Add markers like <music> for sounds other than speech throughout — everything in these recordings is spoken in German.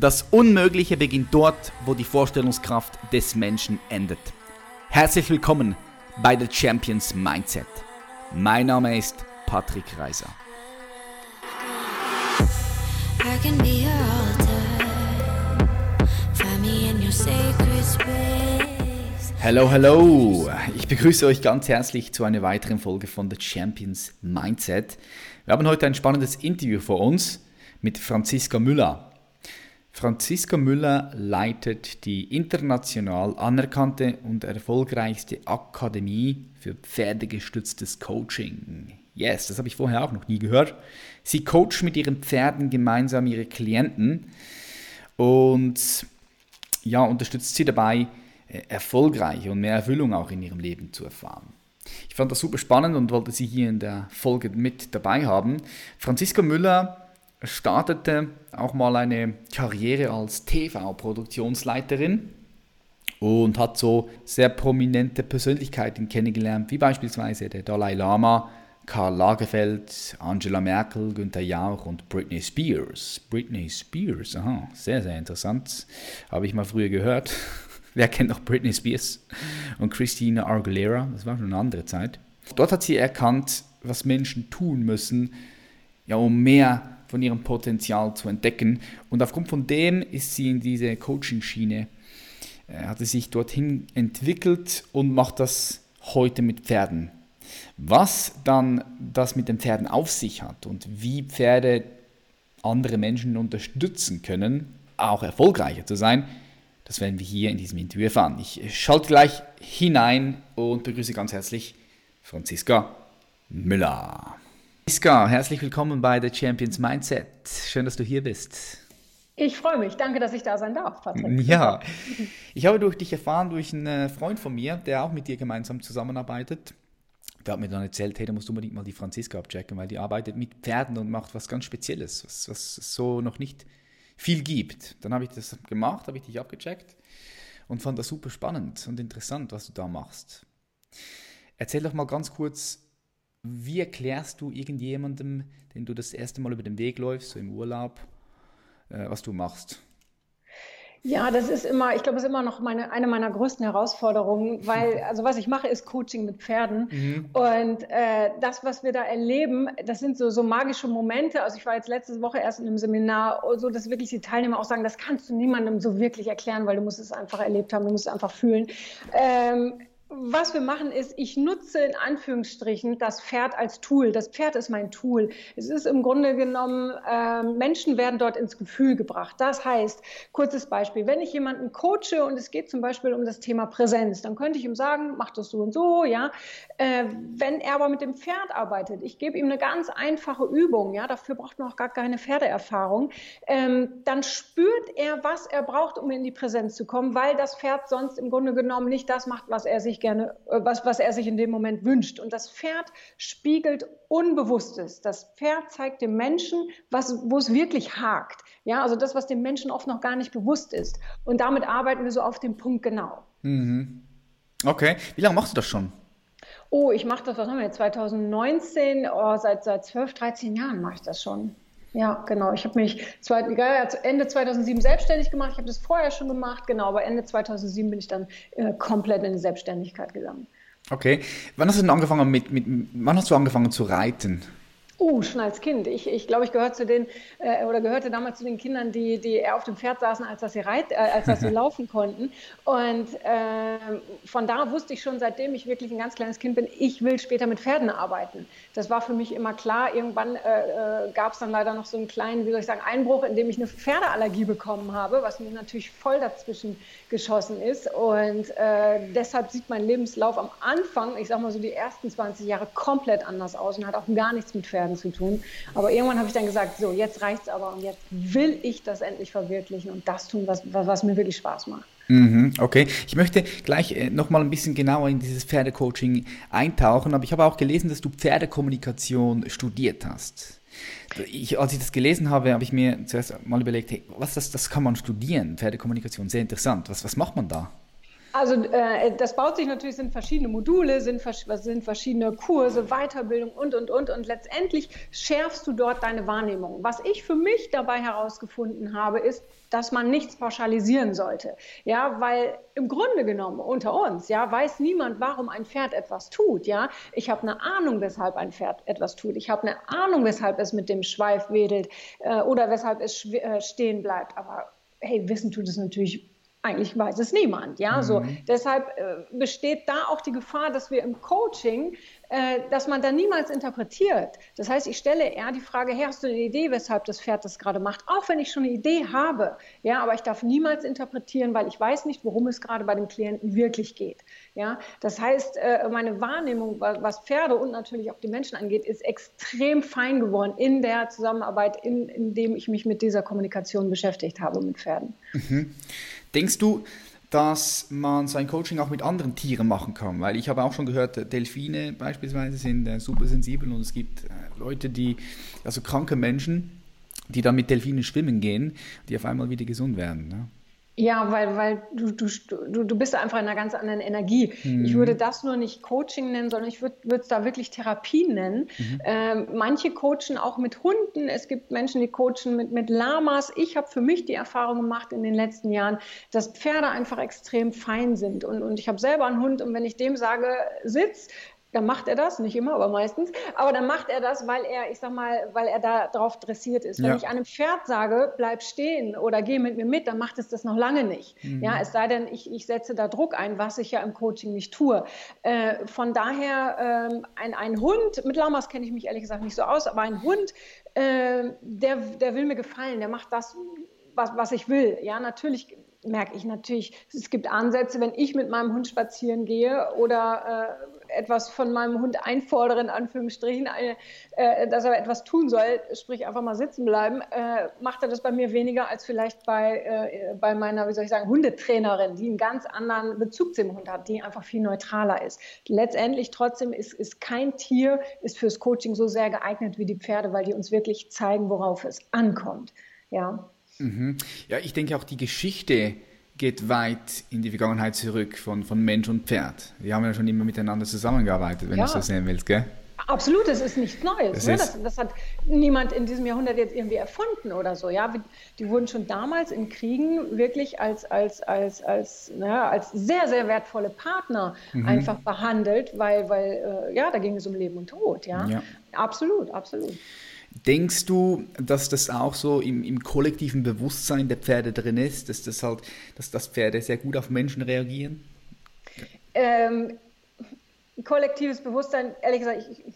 Das Unmögliche beginnt dort, wo die Vorstellungskraft des Menschen endet. Herzlich willkommen bei The Champions Mindset. Mein Name ist Patrick Reiser. Hello, hello! Ich begrüße euch ganz herzlich zu einer weiteren Folge von The Champions Mindset. Wir haben heute ein spannendes Interview vor uns mit Franziska Müller. Franziska Müller leitet die international anerkannte und erfolgreichste Akademie für pferdegestütztes Coaching. Yes, das habe ich vorher auch noch nie gehört. Sie coacht mit ihren Pferden gemeinsam ihre Klienten und ja, unterstützt sie dabei, äh, erfolgreiche und mehr Erfüllung auch in ihrem Leben zu erfahren. Ich fand das super spannend und wollte sie hier in der Folge mit dabei haben. Franziska Müller startete auch mal eine Karriere als TV-Produktionsleiterin und hat so sehr prominente Persönlichkeiten kennengelernt, wie beispielsweise der Dalai Lama, Karl Lagerfeld, Angela Merkel, Günther Jauch und Britney Spears. Britney Spears, aha, sehr, sehr interessant. Habe ich mal früher gehört. <laughs> Wer kennt noch Britney Spears? Und Christina Aguilera, das war schon eine andere Zeit. Dort hat sie erkannt, was Menschen tun müssen, ja, um mehr von ihrem Potenzial zu entdecken. Und aufgrund von dem ist sie in diese Coaching-Schiene, äh, hat sie sich dorthin entwickelt und macht das heute mit Pferden. Was dann das mit den Pferden auf sich hat und wie Pferde andere Menschen unterstützen können, auch erfolgreicher zu sein, das werden wir hier in diesem Interview erfahren. Ich schalte gleich hinein und begrüße ganz herzlich Franziska Müller. Iska, herzlich willkommen bei The Champions Mindset. Schön, dass du hier bist. Ich freue mich. Danke, dass ich da sein darf, Patrick. Ja, ich habe durch dich erfahren, durch einen äh, Freund von mir, der auch mit dir gemeinsam zusammenarbeitet. Der hat mir dann erzählt, hey, da musst du unbedingt mal die Franziska abchecken, weil die arbeitet mit Pferden und macht was ganz Spezielles, was, was es so noch nicht viel gibt. Dann habe ich das gemacht, habe ich dich abgecheckt und fand das super spannend und interessant, was du da machst. Erzähl doch mal ganz kurz, wie erklärst du irgendjemandem, den du das erste Mal über den Weg läufst, so im Urlaub, äh, was du machst? Ja, das ist immer, ich glaube, das ist immer noch meine, eine meiner größten Herausforderungen, weil, <laughs> also was ich mache, ist Coaching mit Pferden. Mhm. Und äh, das, was wir da erleben, das sind so, so magische Momente. Also ich war jetzt letzte Woche erst in einem Seminar, so dass wirklich die Teilnehmer auch sagen, das kannst du niemandem so wirklich erklären, weil du musst es einfach erlebt haben, du musst es einfach fühlen. Ähm, was wir machen ist, ich nutze in Anführungsstrichen das Pferd als Tool. Das Pferd ist mein Tool. Es ist im Grunde genommen, äh, Menschen werden dort ins Gefühl gebracht. Das heißt, kurzes Beispiel, wenn ich jemanden coache und es geht zum Beispiel um das Thema Präsenz, dann könnte ich ihm sagen, mach das so und so, ja. Äh, wenn er aber mit dem Pferd arbeitet, ich gebe ihm eine ganz einfache Übung, ja, dafür braucht man auch gar keine Pferdeerfahrung, ähm, dann spürt er, was er braucht, um in die Präsenz zu kommen, weil das Pferd sonst im Grunde genommen nicht das macht, was er sich sich gerne, äh, was, was er sich in dem Moment wünscht. Und das Pferd spiegelt Unbewusstes. Das Pferd zeigt dem Menschen, was, wo es wirklich hakt. Ja, also das, was dem Menschen oft noch gar nicht bewusst ist. Und damit arbeiten wir so auf den Punkt genau. Mhm. Okay. Wie lange machst du das schon? Oh, ich mache das, was haben wir jetzt, 2019, oh, seit, seit 12, 13 Jahren mache ich das schon. Ja, genau. Ich habe mich Ende 2007 selbstständig gemacht. Ich habe das vorher schon gemacht, genau. Aber Ende 2007 bin ich dann äh, komplett in die Selbstständigkeit gegangen. Okay. Wann hast du denn angefangen mit, mit wann hast du angefangen zu reiten? Uh, schon als Kind. Ich, ich glaube, ich gehörte zu den äh, oder gehörte damals zu den Kindern, die, die eher auf dem Pferd saßen, als dass sie reit, äh, als dass sie <laughs> laufen konnten. Und äh, von da wusste ich schon, seitdem ich wirklich ein ganz kleines Kind bin, ich will später mit Pferden arbeiten. Das war für mich immer klar. Irgendwann äh, äh gab es dann leider noch so einen kleinen, wie soll ich sagen, Einbruch, in dem ich eine Pferdeallergie bekommen habe, was mir natürlich voll dazwischen geschossen ist. Und äh, deshalb sieht mein Lebenslauf am Anfang, ich sag mal so die ersten 20 Jahre, komplett anders aus und hat auch gar nichts mit Pferden zu tun. Aber irgendwann habe ich dann gesagt, so, jetzt reicht es aber und jetzt will ich das endlich verwirklichen und das tun, was, was mir wirklich Spaß macht. Mhm, okay, ich möchte gleich äh, nochmal ein bisschen genauer in dieses Pferdecoaching eintauchen, aber ich habe auch gelesen, dass du Pferdekommunikation studiert hast. Ich, als ich das gelesen habe, habe ich mir zuerst mal überlegt, hey, was das, das kann man studieren, Pferdekommunikation, sehr interessant. Was, was macht man da? Also äh, das baut sich natürlich, sind verschiedene Module, sind, sind verschiedene Kurse, Weiterbildung und, und, und. Und letztendlich schärfst du dort deine Wahrnehmung. Was ich für mich dabei herausgefunden habe, ist, dass man nichts pauschalisieren sollte. Ja, weil im Grunde genommen unter uns, ja, weiß niemand, warum ein Pferd etwas tut. Ja, ich habe eine Ahnung, weshalb ein Pferd etwas tut. Ich habe eine Ahnung, weshalb es mit dem Schweif wedelt äh, oder weshalb es äh, stehen bleibt. Aber hey, wissen tut es natürlich eigentlich weiß es niemand. Ja, mhm. so deshalb äh, besteht da auch die Gefahr, dass wir im Coaching, äh, dass man da niemals interpretiert. Das heißt, ich stelle eher die Frage: hey, hast du eine Idee, weshalb das Pferd das gerade macht? Auch wenn ich schon eine Idee habe, ja, aber ich darf niemals interpretieren, weil ich weiß nicht, worum es gerade bei dem Klienten wirklich geht. Ja, das heißt, äh, meine Wahrnehmung, was Pferde und natürlich auch die Menschen angeht, ist extrem fein geworden in der Zusammenarbeit, in, in dem ich mich mit dieser Kommunikation beschäftigt habe mit Pferden. Mhm. Denkst du, dass man sein Coaching auch mit anderen Tieren machen kann? Weil ich habe auch schon gehört, Delfine beispielsweise sind äh, super sensibel und es gibt äh, Leute, die, also kranke Menschen, die dann mit Delfinen schwimmen gehen, die auf einmal wieder gesund werden. Ne? Ja, weil, weil du, du, du, du bist einfach in einer ganz anderen Energie. Mhm. Ich würde das nur nicht Coaching nennen, sondern ich würde es da wirklich Therapie nennen. Mhm. Ähm, manche coachen auch mit Hunden. Es gibt Menschen, die coachen mit, mit Lamas. Ich habe für mich die Erfahrung gemacht in den letzten Jahren, dass Pferde einfach extrem fein sind. Und, und ich habe selber einen Hund und wenn ich dem sage, sitz, dann macht er das, nicht immer, aber meistens. Aber dann macht er das, weil er, ich sag mal, weil er da drauf dressiert ist. Wenn ja. ich einem Pferd sage, bleib stehen oder geh mit mir mit, dann macht es das noch lange nicht. Mhm. Ja, es sei denn, ich, ich setze da Druck ein, was ich ja im Coaching nicht tue. Äh, von daher, äh, ein, ein Hund, mit Lamas kenne ich mich ehrlich gesagt nicht so aus, aber ein Hund, äh, der, der will mir gefallen, der macht das, was, was ich will. Ja, natürlich merke ich natürlich, es gibt Ansätze, wenn ich mit meinem Hund spazieren gehe oder äh, etwas von meinem Hund einfordere, in Anführungsstrichen, eine, äh, dass er etwas tun soll, sprich einfach mal sitzen bleiben, äh, macht er das bei mir weniger als vielleicht bei, äh, bei meiner, wie soll ich sagen, Hundetrainerin, die einen ganz anderen Bezug zum Hund hat, die einfach viel neutraler ist. Letztendlich trotzdem ist, ist kein Tier, ist fürs Coaching so sehr geeignet wie die Pferde, weil die uns wirklich zeigen, worauf es ankommt. Ja. Mhm. Ja, ich denke auch die Geschichte geht weit in die Vergangenheit zurück von, von Mensch und Pferd. Wir haben ja schon immer miteinander zusammengearbeitet, wenn ja. du das sehen willst, gell? Absolut, das ist nichts Neues. Das, ne? das, das, hat niemand in diesem Jahrhundert jetzt irgendwie erfunden oder so. Ja? Die wurden schon damals in Kriegen wirklich als, als, als, als, na, als sehr, sehr wertvolle Partner mhm. einfach behandelt, weil, weil äh, ja, da ging es um Leben und Tod. Ja? ja. Absolut, absolut. Denkst du, dass das auch so im, im, kollektiven Bewusstsein der Pferde drin ist, dass das halt, dass das Pferde sehr gut auf Menschen reagieren? Ähm, kollektives Bewusstsein, ehrlich gesagt, ich,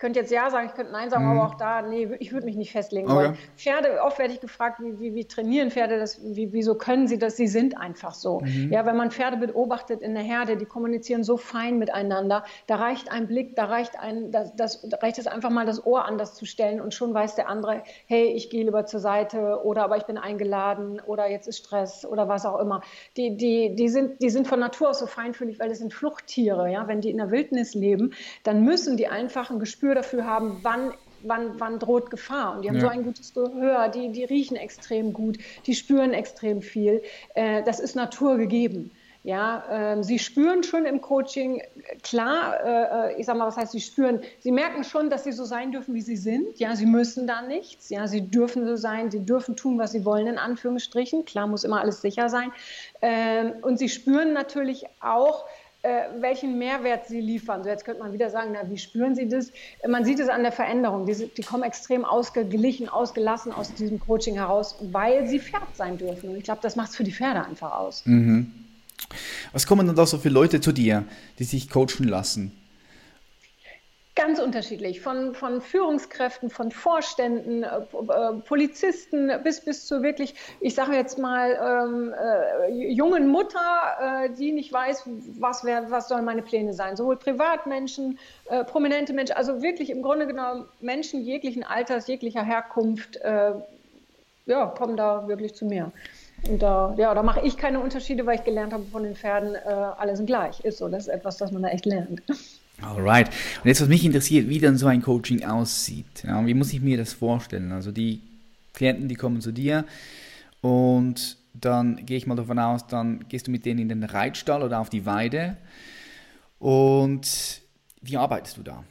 könnte jetzt Ja sagen, ich könnte Nein sagen, mhm. aber auch da, nee, ich würde mich nicht festlegen okay. wollen. Pferde, oft werde ich gefragt, wie, wie, wie trainieren Pferde das, wie, wieso können sie das? Sie sind einfach so. Mhm. Ja, wenn man Pferde beobachtet in der Herde, die kommunizieren so fein miteinander, da reicht ein Blick, da reicht ein, das, das, da reicht es einfach mal das Ohr anders zu stellen und schon weiß der andere, hey, ich gehe lieber zur Seite oder aber ich bin eingeladen oder jetzt ist Stress oder was auch immer. Die, die, die, sind, die sind von Natur aus so feinfühlig, weil das sind Fluchttiere. Ja? Wenn die in der Wildnis leben, dann müssen die einfach ein Gespür Gespür dafür haben, wann Wann, wann, droht Gefahr. Und die haben ja. so ein gutes Gehör, die, die riechen extrem gut, die spüren extrem viel. Äh, das ist naturgegeben. Ja, äh, sie spüren schon im Coaching, klar, äh, ich sag mal, was heißt sie spüren? Sie merken schon, dass sie so sein dürfen, wie sie sind. Ja, sie müssen da nichts. Ja, sie dürfen so sein, sie dürfen tun, was sie wollen, in Anführungsstrichen. Klar, muss immer alles sicher sein. Ähm, und sie spüren natürlich auch, äh, welchen Mehrwert sie liefern. So jetzt könnte man wieder sagen, na, wie spüren sie das? Man sieht es an der Veränderung. Die, die kommen extrem ausgeglichen, ausgelassen aus diesem Coaching heraus, weil sie Pferd sein dürfen. Und ich glaube, das macht es für die Pferde einfach aus. Mhm. Was kommen dann da so viele Leute zu dir, die sich coachen lassen? Ganz unterschiedlich, von, von Führungskräften, von Vorständen, äh, äh, Polizisten bis, bis zu wirklich, ich sage jetzt mal, ähm, äh, jungen Mutter, äh, die nicht weiß, was, wär, was sollen meine Pläne sein. Sowohl Privatmenschen, äh, prominente Menschen, also wirklich im Grunde genommen Menschen jeglichen Alters, jeglicher Herkunft, äh, ja, kommen da wirklich zu mir. Und da, ja, da mache ich keine Unterschiede, weil ich gelernt habe von den Pferden, alle sind gleich. Ist so, das ist etwas, das man da echt lernt. Alright. Und jetzt, was mich interessiert, wie dann so ein Coaching aussieht. Ja, wie muss ich mir das vorstellen? Also die Klienten, die kommen zu dir und dann gehe ich mal davon aus, dann gehst du mit denen in den Reitstall oder auf die Weide. Und wie arbeitest du da?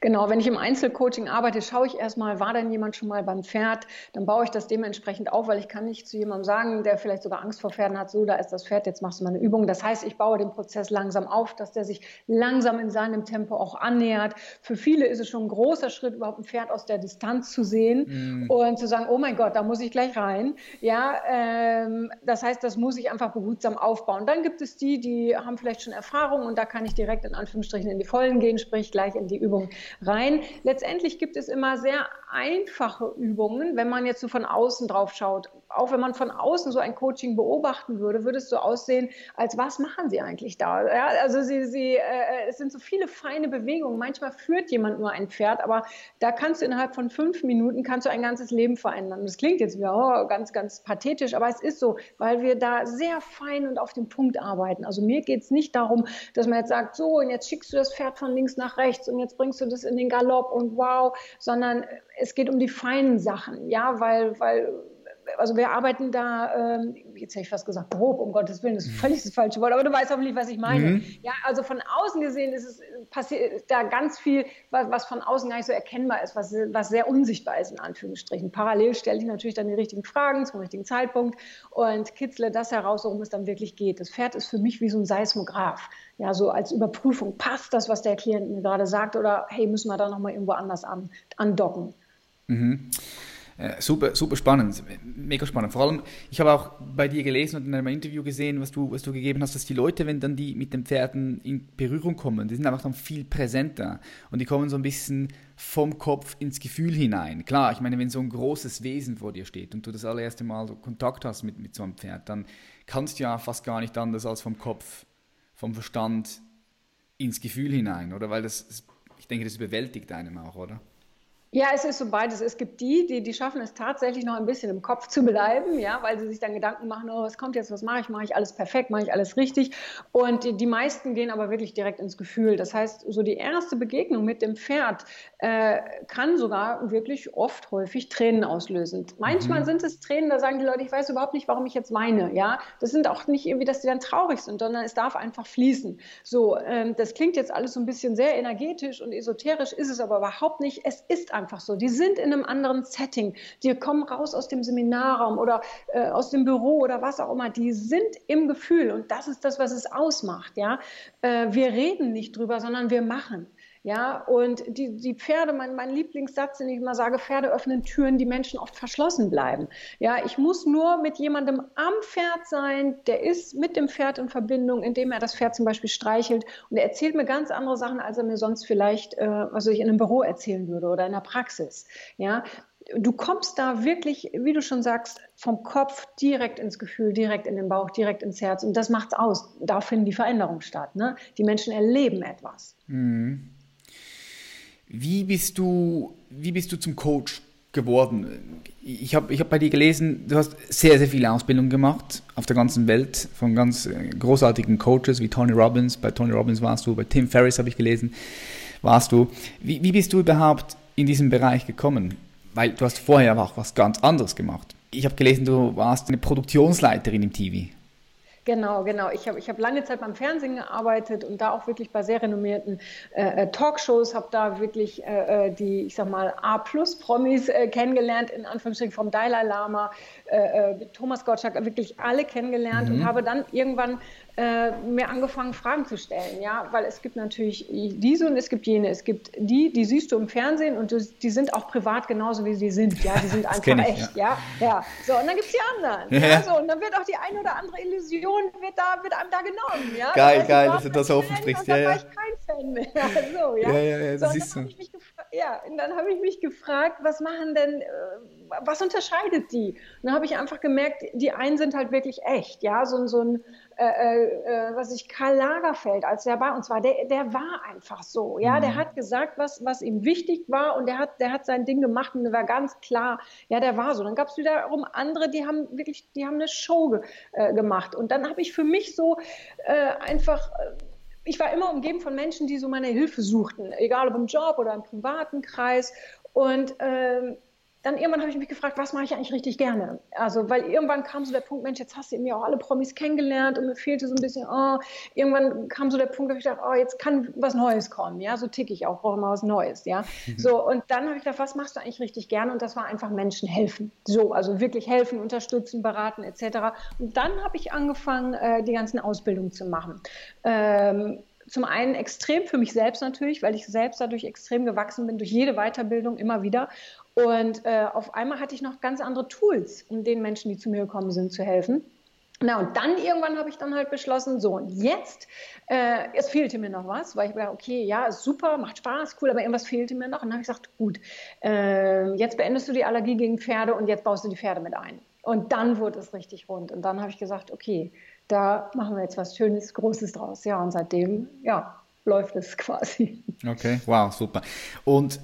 Genau, wenn ich im Einzelcoaching arbeite, schaue ich erstmal, war denn jemand schon mal beim Pferd? Dann baue ich das dementsprechend auf, weil ich kann nicht zu jemandem sagen, der vielleicht sogar Angst vor Pferden hat, so, da ist das Pferd, jetzt machst du mal eine Übung. Das heißt, ich baue den Prozess langsam auf, dass der sich langsam in seinem Tempo auch annähert. Für viele ist es schon ein großer Schritt, überhaupt ein Pferd aus der Distanz zu sehen mm. und zu sagen, oh mein Gott, da muss ich gleich rein. Ja, ähm, das heißt, das muss ich einfach behutsam aufbauen. Dann gibt es die, die haben vielleicht schon Erfahrung und da kann ich direkt in Anführungsstrichen in die Vollen gehen, sprich gleich in die Übung rein. Letztendlich gibt es immer sehr einfache Übungen, wenn man jetzt so von außen drauf schaut. Auch wenn man von außen so ein Coaching beobachten würde, würde es so aussehen, als was machen Sie eigentlich da? Ja, also Sie, Sie, äh, es sind so viele feine Bewegungen. Manchmal führt jemand nur ein Pferd, aber da kannst du innerhalb von fünf Minuten kannst du ein ganzes Leben verändern. Das klingt jetzt wieder oh, ganz, ganz pathetisch, aber es ist so, weil wir da sehr fein und auf den Punkt arbeiten. Also mir geht es nicht darum, dass man jetzt sagt, so und jetzt schickst du das Pferd von links nach rechts und jetzt bringst du das in den Galopp und wow, sondern es geht um die feinen Sachen, ja, weil, weil also wir arbeiten da, ähm, jetzt hätte ich fast gesagt, grob, um Gottes Willen, das ist völlig das falsche Wort, aber du weißt hoffentlich, was ich meine. Mhm. Ja, also von außen gesehen ist es passiert da ganz viel, was, was, von außen gar nicht so erkennbar ist, was, was sehr unsichtbar ist, in Anführungsstrichen. Parallel stelle ich natürlich dann die richtigen Fragen zum richtigen Zeitpunkt und kitzle das heraus, worum es dann wirklich geht. Das Pferd ist für mich wie so ein Seismograph. Ja, so als Überprüfung, passt das, was der Klient mir gerade sagt, oder hey, müssen wir da nochmal irgendwo anders an, andocken? Mhm. Äh, super, super spannend, mega spannend. Vor allem, ich habe auch bei dir gelesen und in einem Interview gesehen, was du, was du gegeben hast, dass die Leute, wenn dann die mit den Pferden in Berührung kommen, die sind einfach dann viel präsenter und die kommen so ein bisschen vom Kopf ins Gefühl hinein. Klar, ich meine, wenn so ein großes Wesen vor dir steht und du das allererste Mal so Kontakt hast mit, mit so einem Pferd, dann kannst du ja fast gar nicht anders als vom Kopf, vom Verstand ins Gefühl hinein, oder? Weil das, ich denke, das überwältigt einem auch, oder? Ja, es ist so beides. Es gibt die, die, die schaffen es tatsächlich noch ein bisschen im Kopf zu bleiben, ja, weil sie sich dann Gedanken machen, oh, was kommt jetzt, was mache ich, mache ich alles perfekt, mache ich alles richtig. Und die, die meisten gehen aber wirklich direkt ins Gefühl. Das heißt, so die erste Begegnung mit dem Pferd äh, kann sogar wirklich oft häufig Tränen auslösen. Manchmal mhm. sind es Tränen, da sagen die Leute, ich weiß überhaupt nicht, warum ich jetzt weine. Ja, das sind auch nicht irgendwie, dass die dann traurig sind, sondern es darf einfach fließen. So, ähm, das klingt jetzt alles so ein bisschen sehr energetisch und esoterisch, ist es aber überhaupt nicht. Es ist einfach einfach so. Die sind in einem anderen Setting. Die kommen raus aus dem Seminarraum oder äh, aus dem Büro oder was auch immer. Die sind im Gefühl und das ist das, was es ausmacht. Ja, äh, wir reden nicht drüber, sondern wir machen. Ja, und die, die Pferde, mein, mein Lieblingssatz, den ich immer sage, Pferde öffnen Türen, die Menschen oft verschlossen bleiben. Ja, ich muss nur mit jemandem am Pferd sein, der ist mit dem Pferd in Verbindung, indem er das Pferd zum Beispiel streichelt und er erzählt mir ganz andere Sachen, als er mir sonst vielleicht, äh, was ich in einem Büro erzählen würde oder in der Praxis. Ja, du kommst da wirklich, wie du schon sagst, vom Kopf direkt ins Gefühl, direkt in den Bauch, direkt ins Herz. Und das macht's aus. Da finden die Veränderungen statt. Ne? Die Menschen erleben etwas. Mhm. Wie bist du, wie bist du zum Coach geworden? Ich habe ich hab bei dir gelesen, du hast sehr, sehr viele Ausbildungen gemacht auf der ganzen Welt von ganz äh, großartigen Coaches wie Tony Robbins. Bei Tony Robbins warst du, bei Tim Ferriss habe ich gelesen, warst du. Wie, wie bist du überhaupt in diesen Bereich gekommen? Weil du hast vorher auch was ganz anderes gemacht. Ich habe gelesen, du warst eine Produktionsleiterin im TV. Genau, genau. Ich habe ich hab lange Zeit beim Fernsehen gearbeitet und da auch wirklich bei sehr renommierten äh, äh Talkshows, habe da wirklich äh, äh, die, ich sag mal, A-Plus-Promis äh, kennengelernt, in Anführungsstrichen vom Dalai Lama, äh, Thomas Gottschalk, wirklich alle kennengelernt mhm. und habe dann irgendwann äh, mir angefangen, Fragen zu stellen, ja, weil es gibt natürlich diese und es gibt jene. Es gibt die, die siehst du im Fernsehen und du, die sind auch privat genauso, wie sie sind, ja, die sind <laughs> einfach ich, echt, ja. ja, ja. So, und dann gibt es die anderen, ja. ja. so, und dann wird auch die eine oder andere Illusion, wird, da, wird einem da genommen, ja. Geil, das geil, dass du das offen sprichst, ja, ja. war ich kein Fan mehr, <laughs> so, ja. Ja, ja, ja, das so, siehst du. Ja, und dann habe ich mich gefragt, was machen denn, äh, was unterscheidet die? Und dann habe ich einfach gemerkt, die einen sind halt wirklich echt, ja, so, so ein äh, äh, äh, was ich Karl Lagerfeld, als er bei uns war, der, der war einfach so. Ja, mhm. der hat gesagt, was, was ihm wichtig war und der hat, der hat sein Ding gemacht und der war ganz klar, ja, der war so. Dann gab es wiederum andere, die haben wirklich, die haben eine Show ge, äh, gemacht. Und dann habe ich für mich so äh, einfach ich war immer umgeben von Menschen, die so meine Hilfe suchten, egal ob im Job oder im privaten Kreis. Und ähm, dann irgendwann habe ich mich gefragt, was mache ich eigentlich richtig gerne? Also, weil irgendwann kam so der Punkt, Mensch, jetzt hast du mir auch alle Promis kennengelernt und mir fehlte so ein bisschen, oh, irgendwann kam so der Punkt, da ich dachte, oh, jetzt kann was Neues kommen, ja, so tick ich auch, brauche mal was Neues, ja. <laughs> So, und dann habe ich gedacht, was machst du eigentlich richtig gerne? Und das war einfach Menschen helfen. So, also wirklich helfen, unterstützen, beraten, etc. Und dann habe ich angefangen, äh, die ganzen Ausbildungen zu machen. Ähm, zum einen extrem für mich selbst natürlich, weil ich selbst dadurch extrem gewachsen bin, durch jede Weiterbildung immer wieder. Und äh, auf einmal hatte ich noch ganz andere Tools, um den Menschen, die zu mir gekommen sind, zu helfen. Na, und dann irgendwann habe ich dann halt beschlossen, so und jetzt, äh, es fehlte mir noch was, weil ich dachte, okay, ja, super, macht Spaß, cool, aber irgendwas fehlte mir noch. Und dann habe ich gesagt, gut, äh, jetzt beendest du die Allergie gegen Pferde und jetzt baust du die Pferde mit ein. Und dann wurde es richtig rund. Und dann habe ich gesagt, okay, da machen wir jetzt was Schönes, Großes draus. Ja, und seitdem, ja, läuft es <laughs> quasi. Okay, wow, super. Und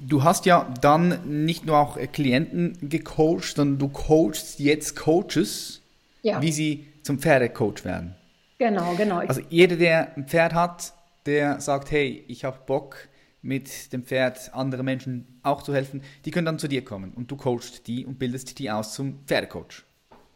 du hast ja dann nicht nur auch Klienten gecoacht, sondern du coachst jetzt Coaches, ja. wie sie zum Pferdecoach werden. Genau, genau. Also jeder, der ein Pferd hat, der sagt, hey, ich habe Bock, mit dem Pferd anderen Menschen auch zu helfen, die können dann zu dir kommen und du coachst die und bildest die aus zum Pferdecoach.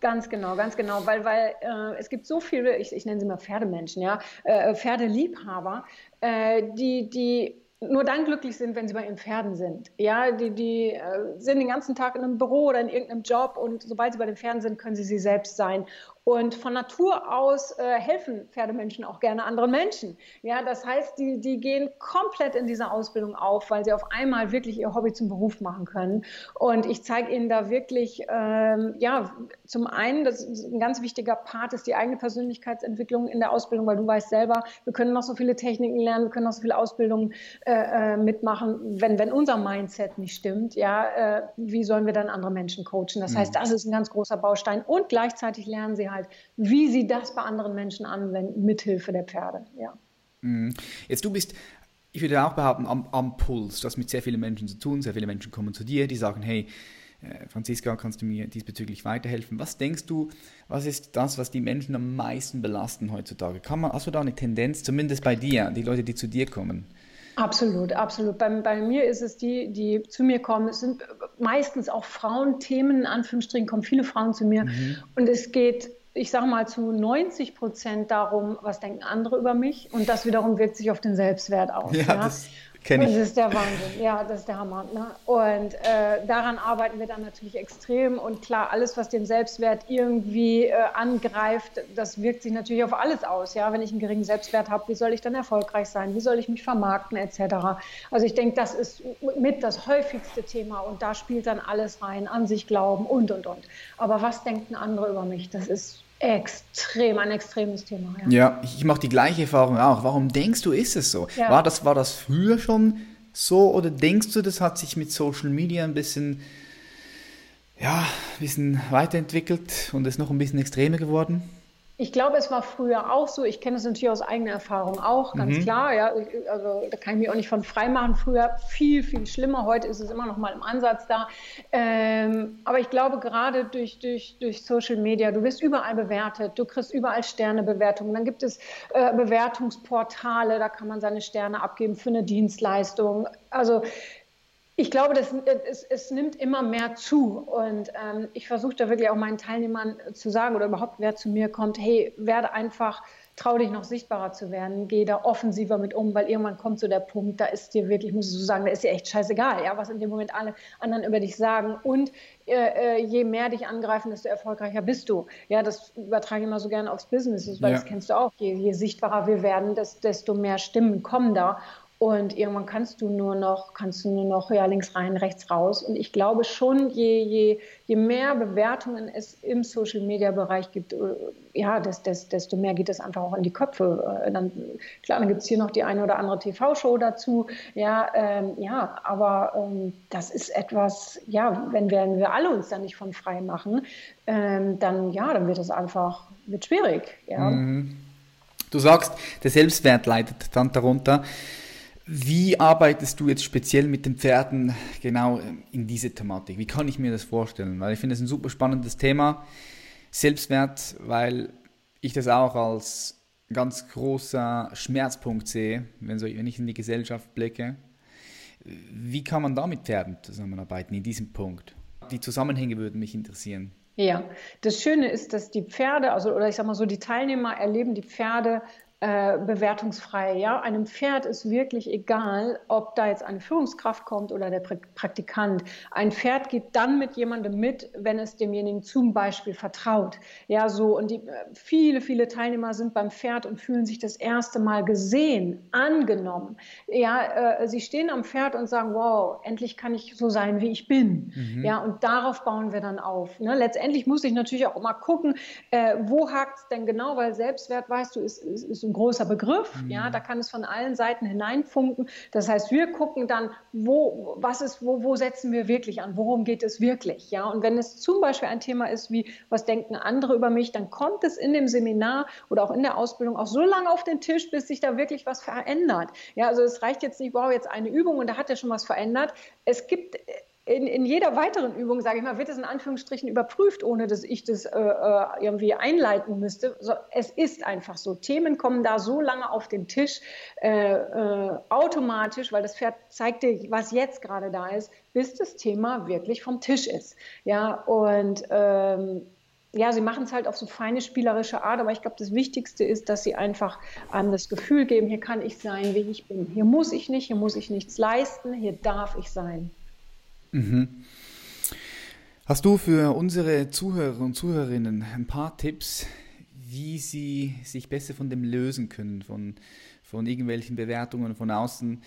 Ganz genau, ganz genau, weil, weil äh, es gibt so viele, ich, ich nenne sie mal Pferdemenschen, ja, äh, Pferdeliebhaber, äh, die, die nur dann glücklich sind, wenn sie bei ihren Pferden sind. Ja, die, die äh, sind den ganzen Tag in einem Büro oder in irgendeinem Job und sobald sie bei den Pferden sind, können sie sie selbst sein. Und von Natur aus äh, helfen Pferdemenschen auch gerne anderen Menschen. Ja, das heißt, die, die gehen komplett in dieser Ausbildung auf, weil sie auf einmal wirklich ihr Hobby zum Beruf machen können. Und ich zeige ihnen da wirklich, ähm, ja, zum einen, das ist ein ganz wichtiger Part, ist die eigene Persönlichkeitsentwicklung in der Ausbildung, weil du weißt selber, wir können noch so viele Techniken lernen, wir können noch so viele Ausbildungen äh, äh mitmachen. Wenn, wenn unser Mindset nicht stimmt, ja, äh, wie sollen wir dann andere Menschen coachen? Das heißt, mhm. das ist ein ganz großer Baustein. Und gleichzeitig lernen sie halt, wie sie das bei anderen Menschen anwenden, mithilfe der Pferde. Ja. Mhm. Jetzt du bist, ich würde auch behaupten, am, am Puls. Du hast mit sehr vielen Menschen zu tun, sehr viele Menschen kommen zu dir, die sagen, hey, äh, Franziska, kannst du mir diesbezüglich weiterhelfen? Was denkst du, was ist das, was die Menschen am meisten belasten heutzutage? Kann man, hast du da eine Tendenz, zumindest bei dir, die Leute, die zu dir kommen? Absolut, absolut. Bei, bei, mir ist es die, die zu mir kommen. Es sind meistens auch Frauenthemen, in Anführungsstrichen kommen viele Frauen zu mir. Mhm. Und es geht ich sage mal, zu 90 Prozent darum, was denken andere über mich. Und das wiederum wirkt sich auf den Selbstwert aus. Ja, ja? Das kenne ich. Das ist der Wahnsinn. Ja, das ist der Hammer. Ne? Und äh, daran arbeiten wir dann natürlich extrem. Und klar, alles, was den Selbstwert irgendwie äh, angreift, das wirkt sich natürlich auf alles aus. Ja, wenn ich einen geringen Selbstwert habe, wie soll ich dann erfolgreich sein? Wie soll ich mich vermarkten etc. Also ich denke, das ist mit das häufigste Thema. Und da spielt dann alles rein, an sich glauben und und und. Aber was denken andere über mich? Das ist Extrem, ein extremes Thema. Ja, ja ich mache die gleiche Erfahrung auch. Warum denkst du, ist es so? Ja. War, das, war das früher schon so oder denkst du, das hat sich mit Social Media ein bisschen, ja, ein bisschen weiterentwickelt und ist noch ein bisschen extremer geworden? Ich glaube, es war früher auch so. Ich kenne es natürlich aus eigener Erfahrung auch, ganz mhm. klar. Ja, also da kann ich mich auch nicht von frei machen. Früher viel, viel schlimmer. Heute ist es immer noch mal im Ansatz da. Ähm, aber ich glaube, gerade durch, durch, durch Social Media, du wirst überall bewertet. Du kriegst überall Sternebewertungen. Dann gibt es äh, Bewertungsportale, da kann man seine Sterne abgeben für eine Dienstleistung. Also ich glaube, das, es, es, nimmt immer mehr zu. Und ähm, ich versuche da wirklich auch meinen Teilnehmern zu sagen oder überhaupt, wer zu mir kommt, hey, werde einfach, trau dich noch sichtbarer zu werden, geh da offensiver mit um, weil irgendwann kommt so der Punkt, da ist dir wirklich, muss ich so sagen, da ist dir echt scheißegal, ja, was in dem Moment alle anderen über dich sagen. Und äh, äh, je mehr dich angreifen, desto erfolgreicher bist du. Ja, das übertrage ich immer so gerne aufs Business, weil ja. das kennst du auch. Je, je sichtbarer wir werden, desto mehr Stimmen kommen da. Und irgendwann kannst du nur noch, kannst du nur noch ja, links rein, rechts raus. Und ich glaube schon, je, je, je mehr Bewertungen es im Social Media Bereich gibt, äh, ja, desto mehr geht es einfach auch in die Köpfe. Äh, dann, klar, dann gibt es hier noch die eine oder andere TV-Show dazu. Ja, ähm, ja, aber ähm, das ist etwas, ja, wenn wir, wenn wir alle uns da nicht von frei machen, ähm, dann ja, dann wird es einfach wird schwierig. Ja. Mhm. Du sagst, der Selbstwert leidet dann darunter. Wie arbeitest du jetzt speziell mit den Pferden genau in diese Thematik? Wie kann ich mir das vorstellen? Weil ich finde es ein super spannendes Thema. Selbstwert, weil ich das auch als ganz großer Schmerzpunkt sehe, wenn, so, wenn ich in die Gesellschaft blicke. Wie kann man da mit Pferden zusammenarbeiten in diesem Punkt? Die Zusammenhänge würden mich interessieren. Ja, das Schöne ist, dass die Pferde, also oder ich sag mal so, die Teilnehmer erleben die Pferde äh, bewertungsfrei. Ja? Einem Pferd ist wirklich egal, ob da jetzt eine Führungskraft kommt oder der Praktikant. Ein Pferd geht dann mit jemandem mit, wenn es demjenigen zum Beispiel vertraut. Ja, so und die, äh, viele, viele Teilnehmer sind beim Pferd und fühlen sich das erste Mal gesehen, angenommen. Ja, äh, sie stehen am Pferd und sagen, wow, endlich kann ich so sein, wie ich bin. Mhm. Ja, und darauf bauen wir dann auf. Ne? Letztendlich muss ich natürlich auch mal gucken, äh, wo hakt es denn genau, weil Selbstwert, weißt du, ist, ist, ist ein großer Begriff. Mhm. Ja, da kann es von allen Seiten hineinfunken. Das heißt, wir gucken dann, wo, was ist, wo, wo setzen wir wirklich an? Worum geht es wirklich? Ja, und wenn es zum Beispiel ein Thema ist wie, was denken andere über mich, dann kommt es in dem Seminar oder auch in der Ausbildung auch so lange auf den Tisch, bis sich da wirklich was verändert. Ja, also es reicht jetzt nicht, wow, jetzt eine Übung und da hat er schon was verändert. Es gibt in, in jeder weiteren Übung, sage ich mal, wird es in Anführungsstrichen überprüft, ohne dass ich das äh, äh, irgendwie einleiten müsste. So, es ist einfach so. Themen kommen da so lange auf den Tisch, äh, äh, automatisch, weil das Pferd zeigt dir, was jetzt gerade da ist, bis das Thema wirklich vom Tisch ist. Ja, und ähm, ja, sie machen es halt auf so feine spielerische Art, aber ich glaube, das Wichtigste ist, dass sie einfach an das Gefühl geben, hier kann ich sein, wie ich bin. Hier muss ich nicht, hier muss ich nichts leisten, hier darf ich sein. Mhm. Hast du für unsere Zuhörer und Zuhörerinnen ein paar Tipps, wie sie sich besser von dem lösen können, von, von irgendwelchen Bewertungen von außen,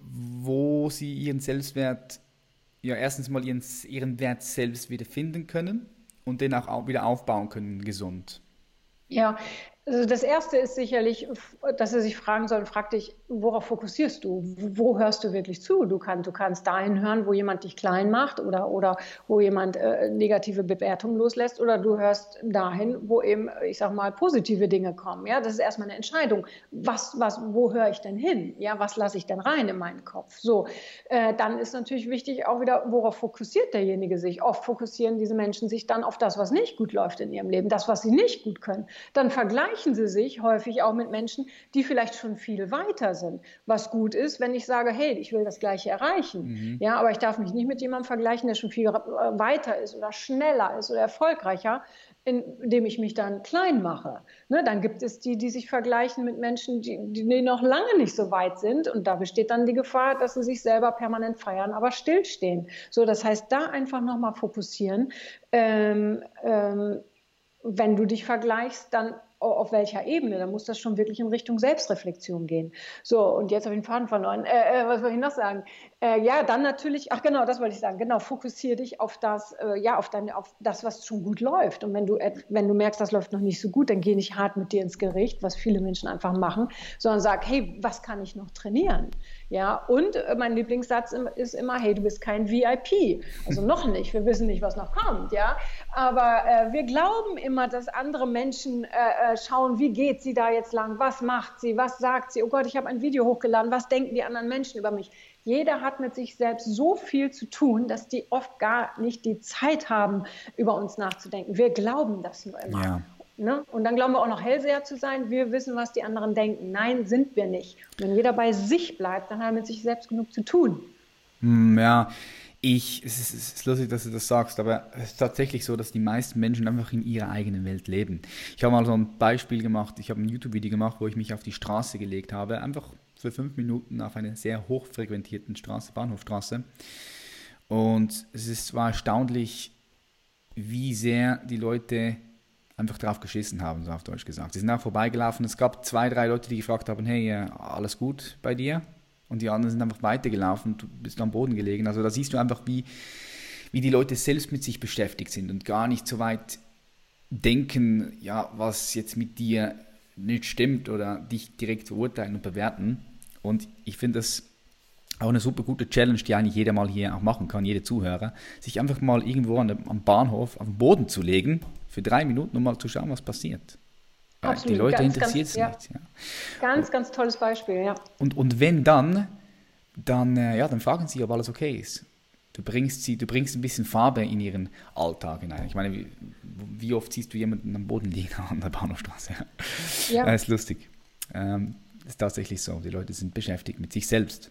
wo sie ihren Selbstwert, ja, erstens mal ihren, ihren Wert selbst wieder finden können und den auch wieder aufbauen können, gesund? Ja, also das erste ist sicherlich, dass sie sich fragen sollen, frag dich, worauf fokussierst du? Wo hörst du wirklich zu? Du, kann, du kannst dahin hören, wo jemand dich klein macht oder, oder wo jemand äh, negative Bewertungen loslässt oder du hörst dahin, wo eben, ich sag mal, positive Dinge kommen. Ja, das ist erstmal eine Entscheidung. Was, was, wo höre ich denn hin? Ja, was lasse ich denn rein in meinen Kopf? So, äh, dann ist natürlich wichtig auch wieder, worauf fokussiert derjenige sich? Oft fokussieren diese Menschen sich dann auf das, was nicht gut läuft in ihrem Leben, das, was sie nicht gut können. Dann vergleichen vergleichen sie sich häufig auch mit Menschen, die vielleicht schon viel weiter sind. Was gut ist, wenn ich sage, hey, ich will das Gleiche erreichen. Mhm. Ja, aber ich darf mich nicht mit jemandem vergleichen, der schon viel äh, weiter ist oder schneller ist oder erfolgreicher, indem ich mich dann klein mache. Ne, dann gibt es die, die sich vergleichen mit Menschen, die, die noch lange nicht so weit sind. Und da besteht dann die Gefahr, dass sie sich selber permanent feiern, aber stillstehen. So, das heißt, da einfach nochmal fokussieren. Ähm, ähm, wenn du dich vergleichst, dann auf welcher Ebene, dann muss das schon wirklich in Richtung Selbstreflexion gehen. So, und jetzt habe ich den Faden verloren. Äh, äh, was wollte ich noch sagen? Äh, ja, dann natürlich, ach genau, das wollte ich sagen. Genau, fokussiere dich auf das, äh, ja, auf, deine, auf das, was schon gut läuft. Und wenn du, wenn du merkst, das läuft noch nicht so gut, dann geh nicht hart mit dir ins Gericht, was viele Menschen einfach machen, sondern sag, hey, was kann ich noch trainieren? Ja, und äh, mein Lieblingssatz ist immer, hey, du bist kein VIP. Also noch nicht, wir wissen nicht, was noch kommt, ja. Aber äh, wir glauben immer, dass andere Menschen äh, äh, schauen, wie geht sie da jetzt lang, was macht sie, was sagt sie, oh Gott, ich habe ein Video hochgeladen, was denken die anderen Menschen über mich. Jeder hat mit sich selbst so viel zu tun, dass die oft gar nicht die Zeit haben, über uns nachzudenken. Wir glauben das nur immer. Ja. Ne? Und dann glauben wir auch noch Hellseher zu sein. Wir wissen, was die anderen denken. Nein, sind wir nicht. Und wenn jeder bei sich bleibt, dann hat er mit sich selbst genug zu tun. Hm, ja, ich, es ist, es ist, lustig, dass du das sagst, aber es ist tatsächlich so, dass die meisten Menschen einfach in ihrer eigenen Welt leben. Ich habe mal so ein Beispiel gemacht, ich habe ein YouTube-Video gemacht, wo ich mich auf die Straße gelegt habe, einfach für fünf Minuten auf einer sehr hochfrequentierten Straße, Bahnhofstraße. Und es ist, war erstaunlich, wie sehr die Leute einfach drauf geschissen haben, so auf Deutsch gesagt. Sie sind auch vorbeigelaufen. Es gab zwei, drei Leute, die gefragt haben, hey, äh, alles gut bei dir? Und die anderen sind einfach weitergelaufen du bist am Boden gelegen. Also da siehst du einfach, wie, wie die Leute selbst mit sich beschäftigt sind und gar nicht so weit denken, ja, was jetzt mit dir nicht stimmt oder dich direkt verurteilen und bewerten. Und ich finde das auch eine super gute Challenge, die eigentlich jeder mal hier auch machen kann, jede Zuhörer, sich einfach mal irgendwo an dem, am Bahnhof auf den Boden zu legen, für drei Minuten, um mal zu schauen, was passiert. Absolut. Die Leute interessiert es ja. nicht. Ja. Ganz, ganz tolles Beispiel, ja. Und, und wenn dann, dann, äh, ja, dann fragen sie, ob alles okay ist. Du bringst, sie, du bringst ein bisschen Farbe in ihren Alltag hinein. Ich meine, wie, wie oft siehst du jemanden am Boden liegen <laughs> an der Bahnhofstraße? Ja. Das ist lustig. Ähm, ist tatsächlich so. Die Leute sind beschäftigt mit sich selbst.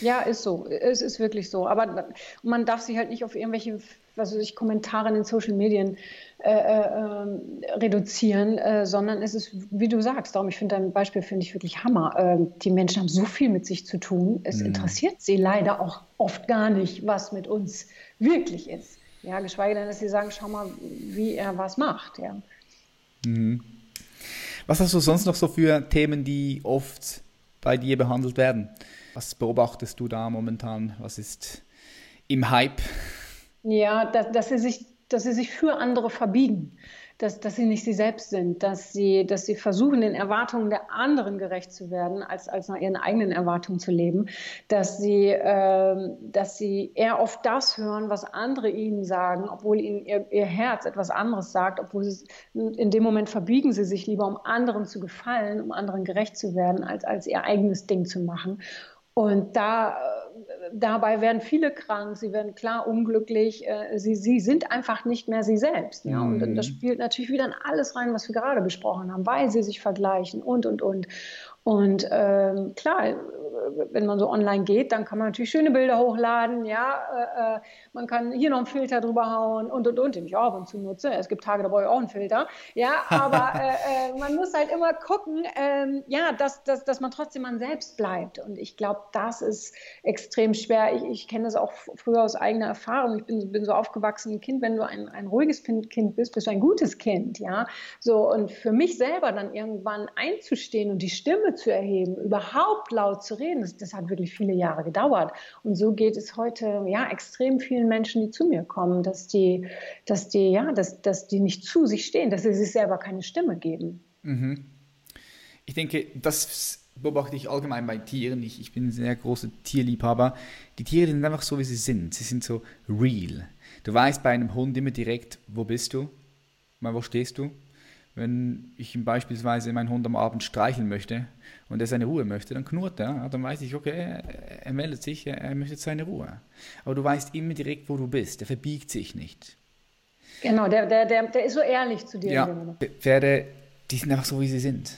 Ja, ist so. Es ist wirklich so. Aber man darf sich halt nicht auf irgendwelche was weiß ich, Kommentare in den Social Medien äh, äh, reduzieren, äh, sondern es ist, wie du sagst, darum, ich finde dein Beispiel finde ich wirklich Hammer. Ähm, die Menschen haben so viel mit sich zu tun. Es mhm. interessiert sie leider auch oft gar nicht, was mit uns wirklich ist. Ja, geschweige denn, dass sie sagen, schau mal, wie er was macht. Ja. Mhm. Was hast du sonst noch so für Themen, die oft bei dir behandelt werden? Was beobachtest du da momentan? Was ist im Hype? Ja, dass, dass, sie sich, dass sie sich für andere verbiegen, dass, dass sie nicht sie selbst sind, dass sie, dass sie versuchen, den Erwartungen der anderen gerecht zu werden, als, als nach ihren eigenen Erwartungen zu leben, dass sie, äh, dass sie eher oft das hören, was andere ihnen sagen, obwohl ihnen ihr, ihr Herz etwas anderes sagt, obwohl sie, in dem Moment verbiegen sie sich lieber, um anderen zu gefallen, um anderen gerecht zu werden, als, als ihr eigenes Ding zu machen. Und da dabei werden viele krank, sie werden klar unglücklich, äh, sie, sie sind einfach nicht mehr sie selbst. Ja? Und das mhm. spielt natürlich wieder in alles rein, was wir gerade besprochen haben, weil sie sich vergleichen und, und, und. Und ähm, klar, wenn man so online geht, dann kann man natürlich schöne Bilder hochladen, ja, äh, äh, man kann hier noch einen Filter drüber hauen und und und, den ich auch ab und zu nutze. Es gibt Tage, da brauche ich auch einen Filter, ja, aber <laughs> äh, äh, man muss halt immer gucken, ähm, ja, dass, dass, dass man trotzdem man selbst bleibt. Und ich glaube, das ist extrem schwer. Ich, ich kenne das auch früher aus eigener Erfahrung. Ich bin, bin so aufgewachsen, ein Kind, wenn du ein, ein ruhiges Kind bist, bist du ein gutes Kind, ja. So, und für mich selber dann irgendwann einzustehen und die Stimme zu erheben, überhaupt laut zu reden, das, das, hat wirklich viele Jahre gedauert. Und so geht es heute ja extrem vielen Menschen, die zu mir kommen, dass die, dass die, ja, dass, dass die nicht zu sich stehen, dass sie sich selber keine Stimme geben. Mhm. Ich denke, das beobachte ich allgemein bei Tieren. Ich, ich bin ein sehr großer Tierliebhaber. Die Tiere sind einfach so, wie sie sind. Sie sind so real. Du weißt bei einem Hund immer direkt, wo bist du? Mal, wo stehst du? Wenn ich ihm beispielsweise meinen Hund am Abend streicheln möchte und er seine Ruhe möchte, dann knurrt er. Dann weiß ich, okay, er meldet sich, er möchte seine Ruhe. Aber du weißt immer direkt, wo du bist. Er verbiegt sich nicht. Genau, der, der, der, der ist so ehrlich zu dir. Ja, Pferde, die sind einfach so, wie sie sind.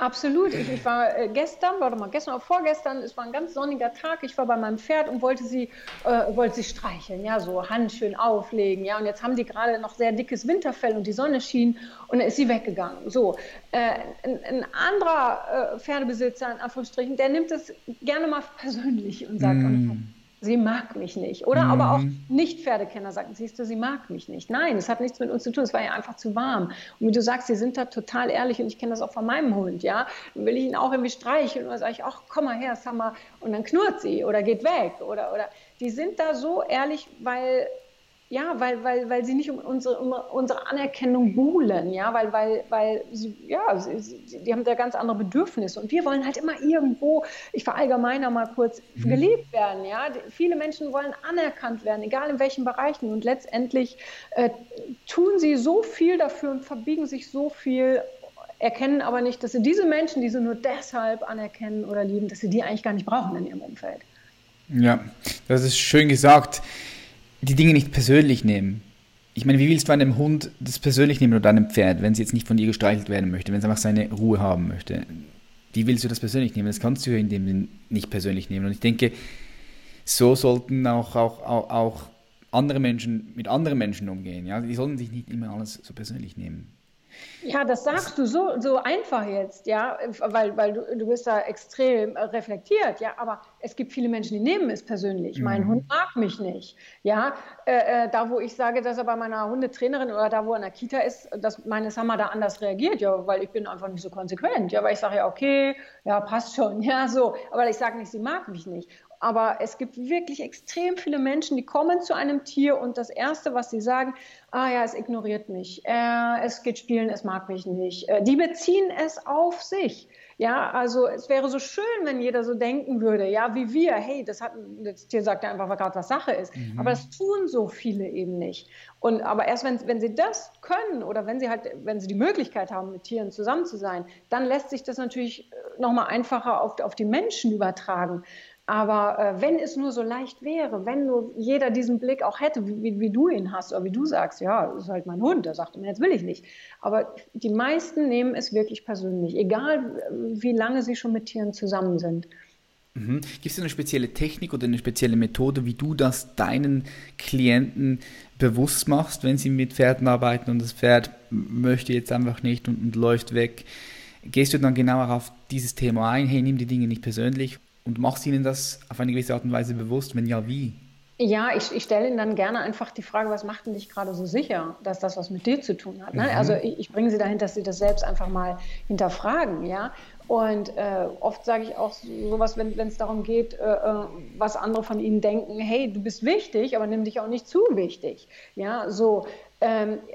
Absolut. Ich, ich war äh, gestern, warte mal, gestern oder vorgestern, es war ein ganz sonniger Tag. Ich war bei meinem Pferd und wollte sie, äh, wollte sie streicheln, ja, so Hand schön auflegen, ja. Und jetzt haben die gerade noch sehr dickes Winterfell und die Sonne schien und dann ist sie weggegangen. So, äh, ein, ein, anderer äh, Pferdebesitzer, in Anführungsstrichen, der nimmt es gerne mal <laughs> persönlich und sagt, mm sie mag mich nicht. Oder mhm. aber auch mhm. Nicht-Pferdekenner sagen, siehst du, sie mag mich nicht. Nein, es hat nichts mit uns zu tun, es war ja einfach zu warm. Und wie du sagst, sie sind da total ehrlich und ich kenne das auch von meinem Hund, ja. Dann will ich ihn auch irgendwie streicheln und dann sage ich, ach, komm mal her, Summer. Und dann knurrt sie oder geht weg oder, oder. Die sind da so ehrlich, weil ja, weil, weil, weil sie nicht um unsere, um unsere Anerkennung buhlen, ja, weil, weil, weil sie, ja, sie, die haben da ganz andere Bedürfnisse und wir wollen halt immer irgendwo, ich verallgemeiner mal kurz, mhm. geliebt werden, ja. Viele Menschen wollen anerkannt werden, egal in welchen Bereichen und letztendlich äh, tun sie so viel dafür und verbiegen sich so viel, erkennen aber nicht, dass sie diese Menschen, die sie nur deshalb anerkennen oder lieben, dass sie die eigentlich gar nicht brauchen in ihrem Umfeld. Ja, das ist schön gesagt die Dinge nicht persönlich nehmen. Ich meine, wie willst du einem Hund das persönlich nehmen oder einem Pferd, wenn es jetzt nicht von dir gestreichelt werden möchte, wenn es einfach seine Ruhe haben möchte? Wie willst du das persönlich nehmen? Das kannst du ja in dem Sinn nicht persönlich nehmen. Und ich denke, so sollten auch, auch, auch, auch andere Menschen mit anderen Menschen umgehen. Ja? Die sollten sich nicht immer alles so persönlich nehmen. Ja, das sagst du so, so einfach jetzt, ja, weil, weil du, du bist da extrem reflektiert, ja, aber es gibt viele Menschen, die nehmen es persönlich. Mhm. Mein Hund mag mich nicht, ja. Äh, äh, da, wo ich sage, dass er bei meiner Hundetrainerin oder da, wo er in der Kita ist, dass meine Sammer da anders reagiert, ja, weil ich bin einfach nicht so konsequent, ja, weil ich sage ja, okay, ja, passt schon, <laughs> ja, so, aber ich sage nicht, sie mag mich nicht. Aber es gibt wirklich extrem viele Menschen, die kommen zu einem Tier und das Erste, was sie sagen, ah ja, es ignoriert mich, äh, es geht spielen, es mag mich nicht. Äh, die beziehen es auf sich. Ja, also es wäre so schön, wenn jeder so denken würde, ja, wie wir, hey, das hat, das Tier sagt ja einfach gerade, was Sache ist. Mhm. Aber das tun so viele eben nicht. Und aber erst wenn, wenn sie das können oder wenn sie halt, wenn sie die Möglichkeit haben, mit Tieren zusammen zu sein, dann lässt sich das natürlich nochmal einfacher auf, auf die Menschen übertragen. Aber äh, wenn es nur so leicht wäre, wenn nur jeder diesen Blick auch hätte, wie, wie, du ihn hast, oder wie du sagst, ja, das ist halt mein Hund, der sagt mir, jetzt will ich nicht. Aber die meisten nehmen es wirklich persönlich, egal wie lange sie schon mit Tieren zusammen sind. Mhm. Gibt es eine spezielle Technik oder eine spezielle Methode, wie du das deinen Klienten bewusst machst, wenn sie mit Pferden arbeiten und das Pferd möchte jetzt einfach nicht und, und läuft weg? Gehst du dann genauer auf dieses Thema ein? Hey, nimm die Dinge nicht persönlich und machst ihnen das auf eine gewisse Art und Weise bewusst? Wenn ja, wie? Ja, ich, ich stelle Ihnen dann gerne einfach die Frage, was macht denn dich gerade so sicher, dass das was mit dir zu tun hat? Ne? Mhm. Also ich, ich bringe Sie dahin, dass Sie das selbst einfach mal hinterfragen, ja. Und äh, oft sage ich auch sowas, wenn es darum geht, äh, äh, was andere von ihnen denken, hey, du bist wichtig, aber nimm dich auch nicht zu wichtig. Ja, so,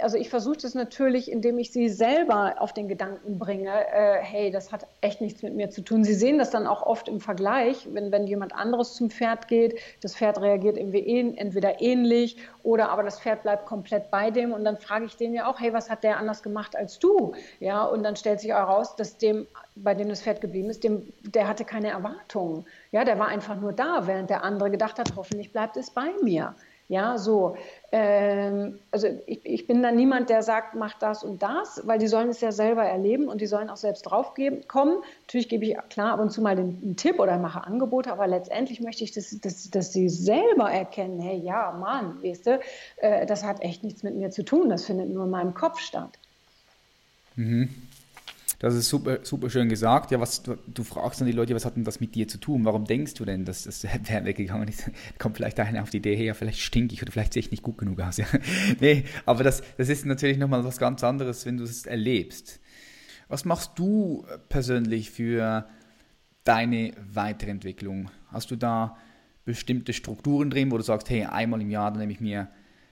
also ich versuche das natürlich, indem ich sie selber auf den Gedanken bringe, äh, hey, das hat echt nichts mit mir zu tun. Sie sehen das dann auch oft im Vergleich, wenn, wenn jemand anderes zum Pferd geht, das Pferd reagiert entweder ähnlich oder aber das Pferd bleibt komplett bei dem und dann frage ich den ja auch, hey, was hat der anders gemacht als du? Ja, und dann stellt sich heraus, dass dem, bei dem das Pferd geblieben ist, dem, der hatte keine Erwartungen. Ja, der war einfach nur da, während der andere gedacht hat, hoffentlich bleibt es bei mir. Ja, so. Ähm, also ich, ich, bin da niemand, der sagt, mach das und das, weil die sollen es ja selber erleben und die sollen auch selbst drauf kommen. Natürlich gebe ich klar ab und zu mal den, einen Tipp oder mache Angebote, aber letztendlich möchte ich, dass, dass, dass sie selber erkennen, hey, ja, Mann, weißt du, äh, das hat echt nichts mit mir zu tun, das findet nur in meinem Kopf statt. Mhm. Das ist super, super schön gesagt. Ja, was du, du, fragst dann die Leute, was hat denn das mit dir zu tun? Warum denkst du denn, dass das wäre weggegangen ist? <laughs> Kommt vielleicht einer auf die Idee, hey, ja, vielleicht stink ich oder vielleicht sehe ich nicht gut genug aus. Ja. <laughs> nee, aber das, das ist natürlich nochmal was ganz anderes, wenn du es erlebst. Was machst du persönlich für deine Weiterentwicklung? Hast du da bestimmte Strukturen drin, wo du sagst, hey, einmal im Jahr, dann nehme ich mir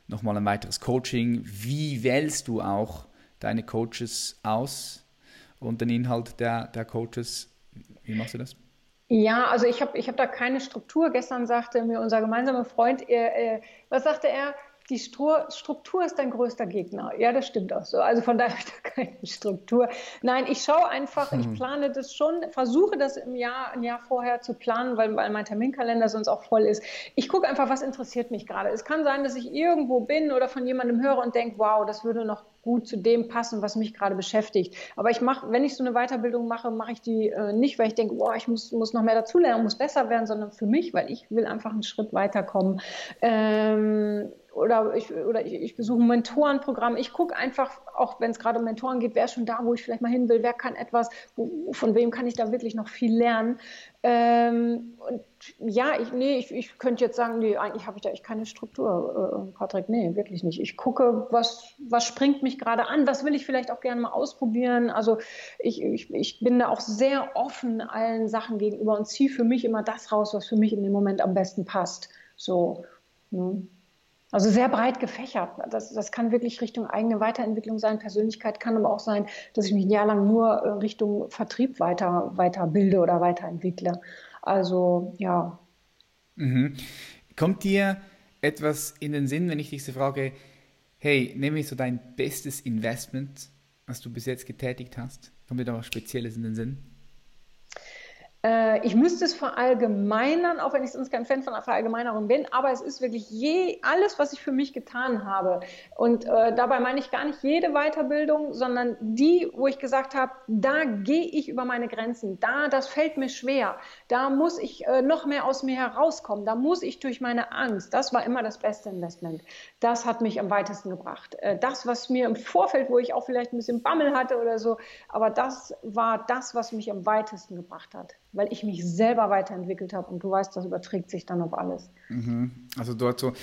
nochmal ein weiteres Coaching. Wie wählst du auch deine Coaches aus? Und den Inhalt der, der Coaches. Wie machst du das? Ja, also ich habe ich hab da keine Struktur. Gestern sagte mir unser gemeinsamer Freund, er, er, was sagte er? Die Struktur ist dein größter Gegner. Ja, das stimmt auch so. Also von daher habe <laughs> ich da keine Struktur. Nein, ich schaue einfach, ich hm. plane das schon, versuche das im Jahr, ein Jahr vorher zu planen, weil, weil mein Terminkalender sonst auch voll ist. Ich gucke einfach, was interessiert mich gerade. Es kann sein, dass ich irgendwo bin oder von jemandem höre und denke, wow, das würde noch gut zu dem passen, was mich gerade beschäftigt. Aber ich mache, wenn ich so eine Weiterbildung mache, mache ich die äh, nicht, weil ich denke, boah, ich muss, muss noch mehr dazulernen, muss besser werden, sondern für mich, weil ich will einfach einen Schritt weiterkommen. Ähm, oder ich, oder ich, ich besuche ein Mentorenprogramm. Ich gucke einfach, auch wenn es gerade um Mentoren geht, wer ist schon da, wo ich vielleicht mal hin will, wer kann etwas, wo, von wem kann ich da wirklich noch viel lernen. Ähm, und ja, ich, nee, ich, ich könnte jetzt sagen, nee, eigentlich habe ich da echt keine Struktur, äh, Patrick. Nee, wirklich nicht. Ich gucke, was, was springt mich gerade an, was will ich vielleicht auch gerne mal ausprobieren. Also ich, ich, ich bin da auch sehr offen allen Sachen gegenüber und ziehe für mich immer das raus, was für mich in dem Moment am besten passt. So. Ne? Also sehr breit gefächert. Das, das kann wirklich Richtung eigene Weiterentwicklung sein. Persönlichkeit kann aber auch sein, dass ich mich ein Jahr lang nur äh, Richtung Vertrieb weiter, weiterbilde oder weiterentwickle. Also ja. Mhm. Kommt dir etwas in den Sinn, wenn ich dich so frage, hey, nehme ich so dein bestes Investment, was du bis jetzt getätigt hast? Kommt dir da was Spezielles in den Sinn? Äh, ich müsste es verallgemeinern, auch wenn ich sonst kein Fan von einer Verallgemeinerung bin, aber es ist wirklich je, alles, was ich für mich getan habe. Und äh, dabei meine ich gar nicht jede Weiterbildung, sondern die, wo ich gesagt habe, da gehe ich über meine Grenzen, da, das fällt mir schwer, da muss ich äh, noch mehr aus mir herauskommen, da muss ich durch meine Angst. Das war immer das beste Investment. Das hat mich am weitesten gebracht. Äh, das, was mir im Vorfeld, wo ich auch vielleicht ein bisschen Bammel hatte oder so, aber das war das, was mich am weitesten gebracht hat weil ich mich selber weiterentwickelt habe. Und du weißt, das überträgt sich dann auf alles. Mhm. Also dort so,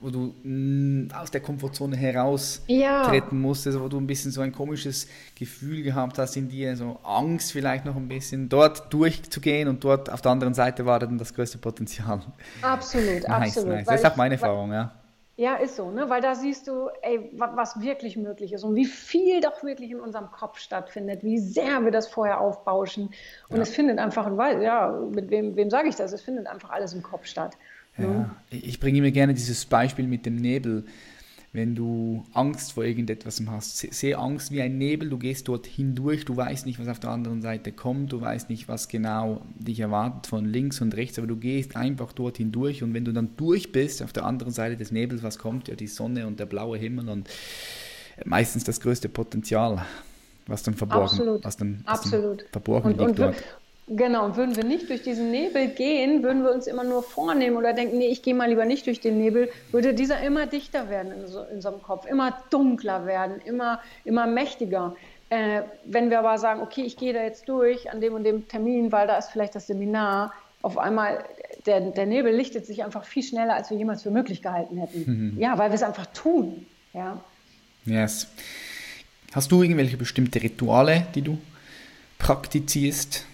wo du mh, mm, aus der Komfortzone heraustreten ja. musstest, wo du ein bisschen so ein komisches Gefühl gehabt hast in dir, so Angst vielleicht noch ein bisschen, dort durchzugehen und dort auf der anderen Seite war dann das größte Potenzial. Absolut, <laughs> nice, absolut. Nice. Das ist auch meine Erfahrung, ja. Ja, ist so, ne? weil da siehst du, ey, was wirklich möglich ist und wie viel doch wirklich in unserem Kopf stattfindet, wie sehr wir das vorher aufbauschen. Und ja. es findet einfach, ja, mit wem, wem sage ich das? Es findet einfach alles im Kopf statt. Ne? Ja. Ich bringe mir gerne dieses Beispiel mit dem Nebel wenn du Angst vor irgendetwas hast. Sehe Angst wie ein Nebel, du gehst dort hindurch, du weißt nicht, was auf der anderen Seite kommt, du weißt nicht, was genau dich erwartet von links und rechts, aber du gehst einfach dort hindurch und wenn du dann durch bist, auf der anderen Seite des Nebels, was kommt? Ja, die Sonne und der blaue Himmel und meistens das größte Potenzial, was dann verborgen, Absolut. Was dann, was Absolut. Dann verborgen und, liegt und, dort. Genau, und würden wir nicht durch diesen Nebel gehen, würden wir uns immer nur vornehmen oder denken, nee, ich gehe mal lieber nicht durch den Nebel, würde dieser immer dichter werden in, so, in unserem Kopf, immer dunkler werden, immer, immer mächtiger. Äh, wenn wir aber sagen, okay, ich gehe da jetzt durch an dem und dem Termin, weil da ist vielleicht das Seminar, auf einmal, der, der Nebel lichtet sich einfach viel schneller, als wir jemals für möglich gehalten hätten. Mhm. Ja, weil wir es einfach tun. Ja. Yes. Hast du irgendwelche bestimmte Rituale, die du praktizierst?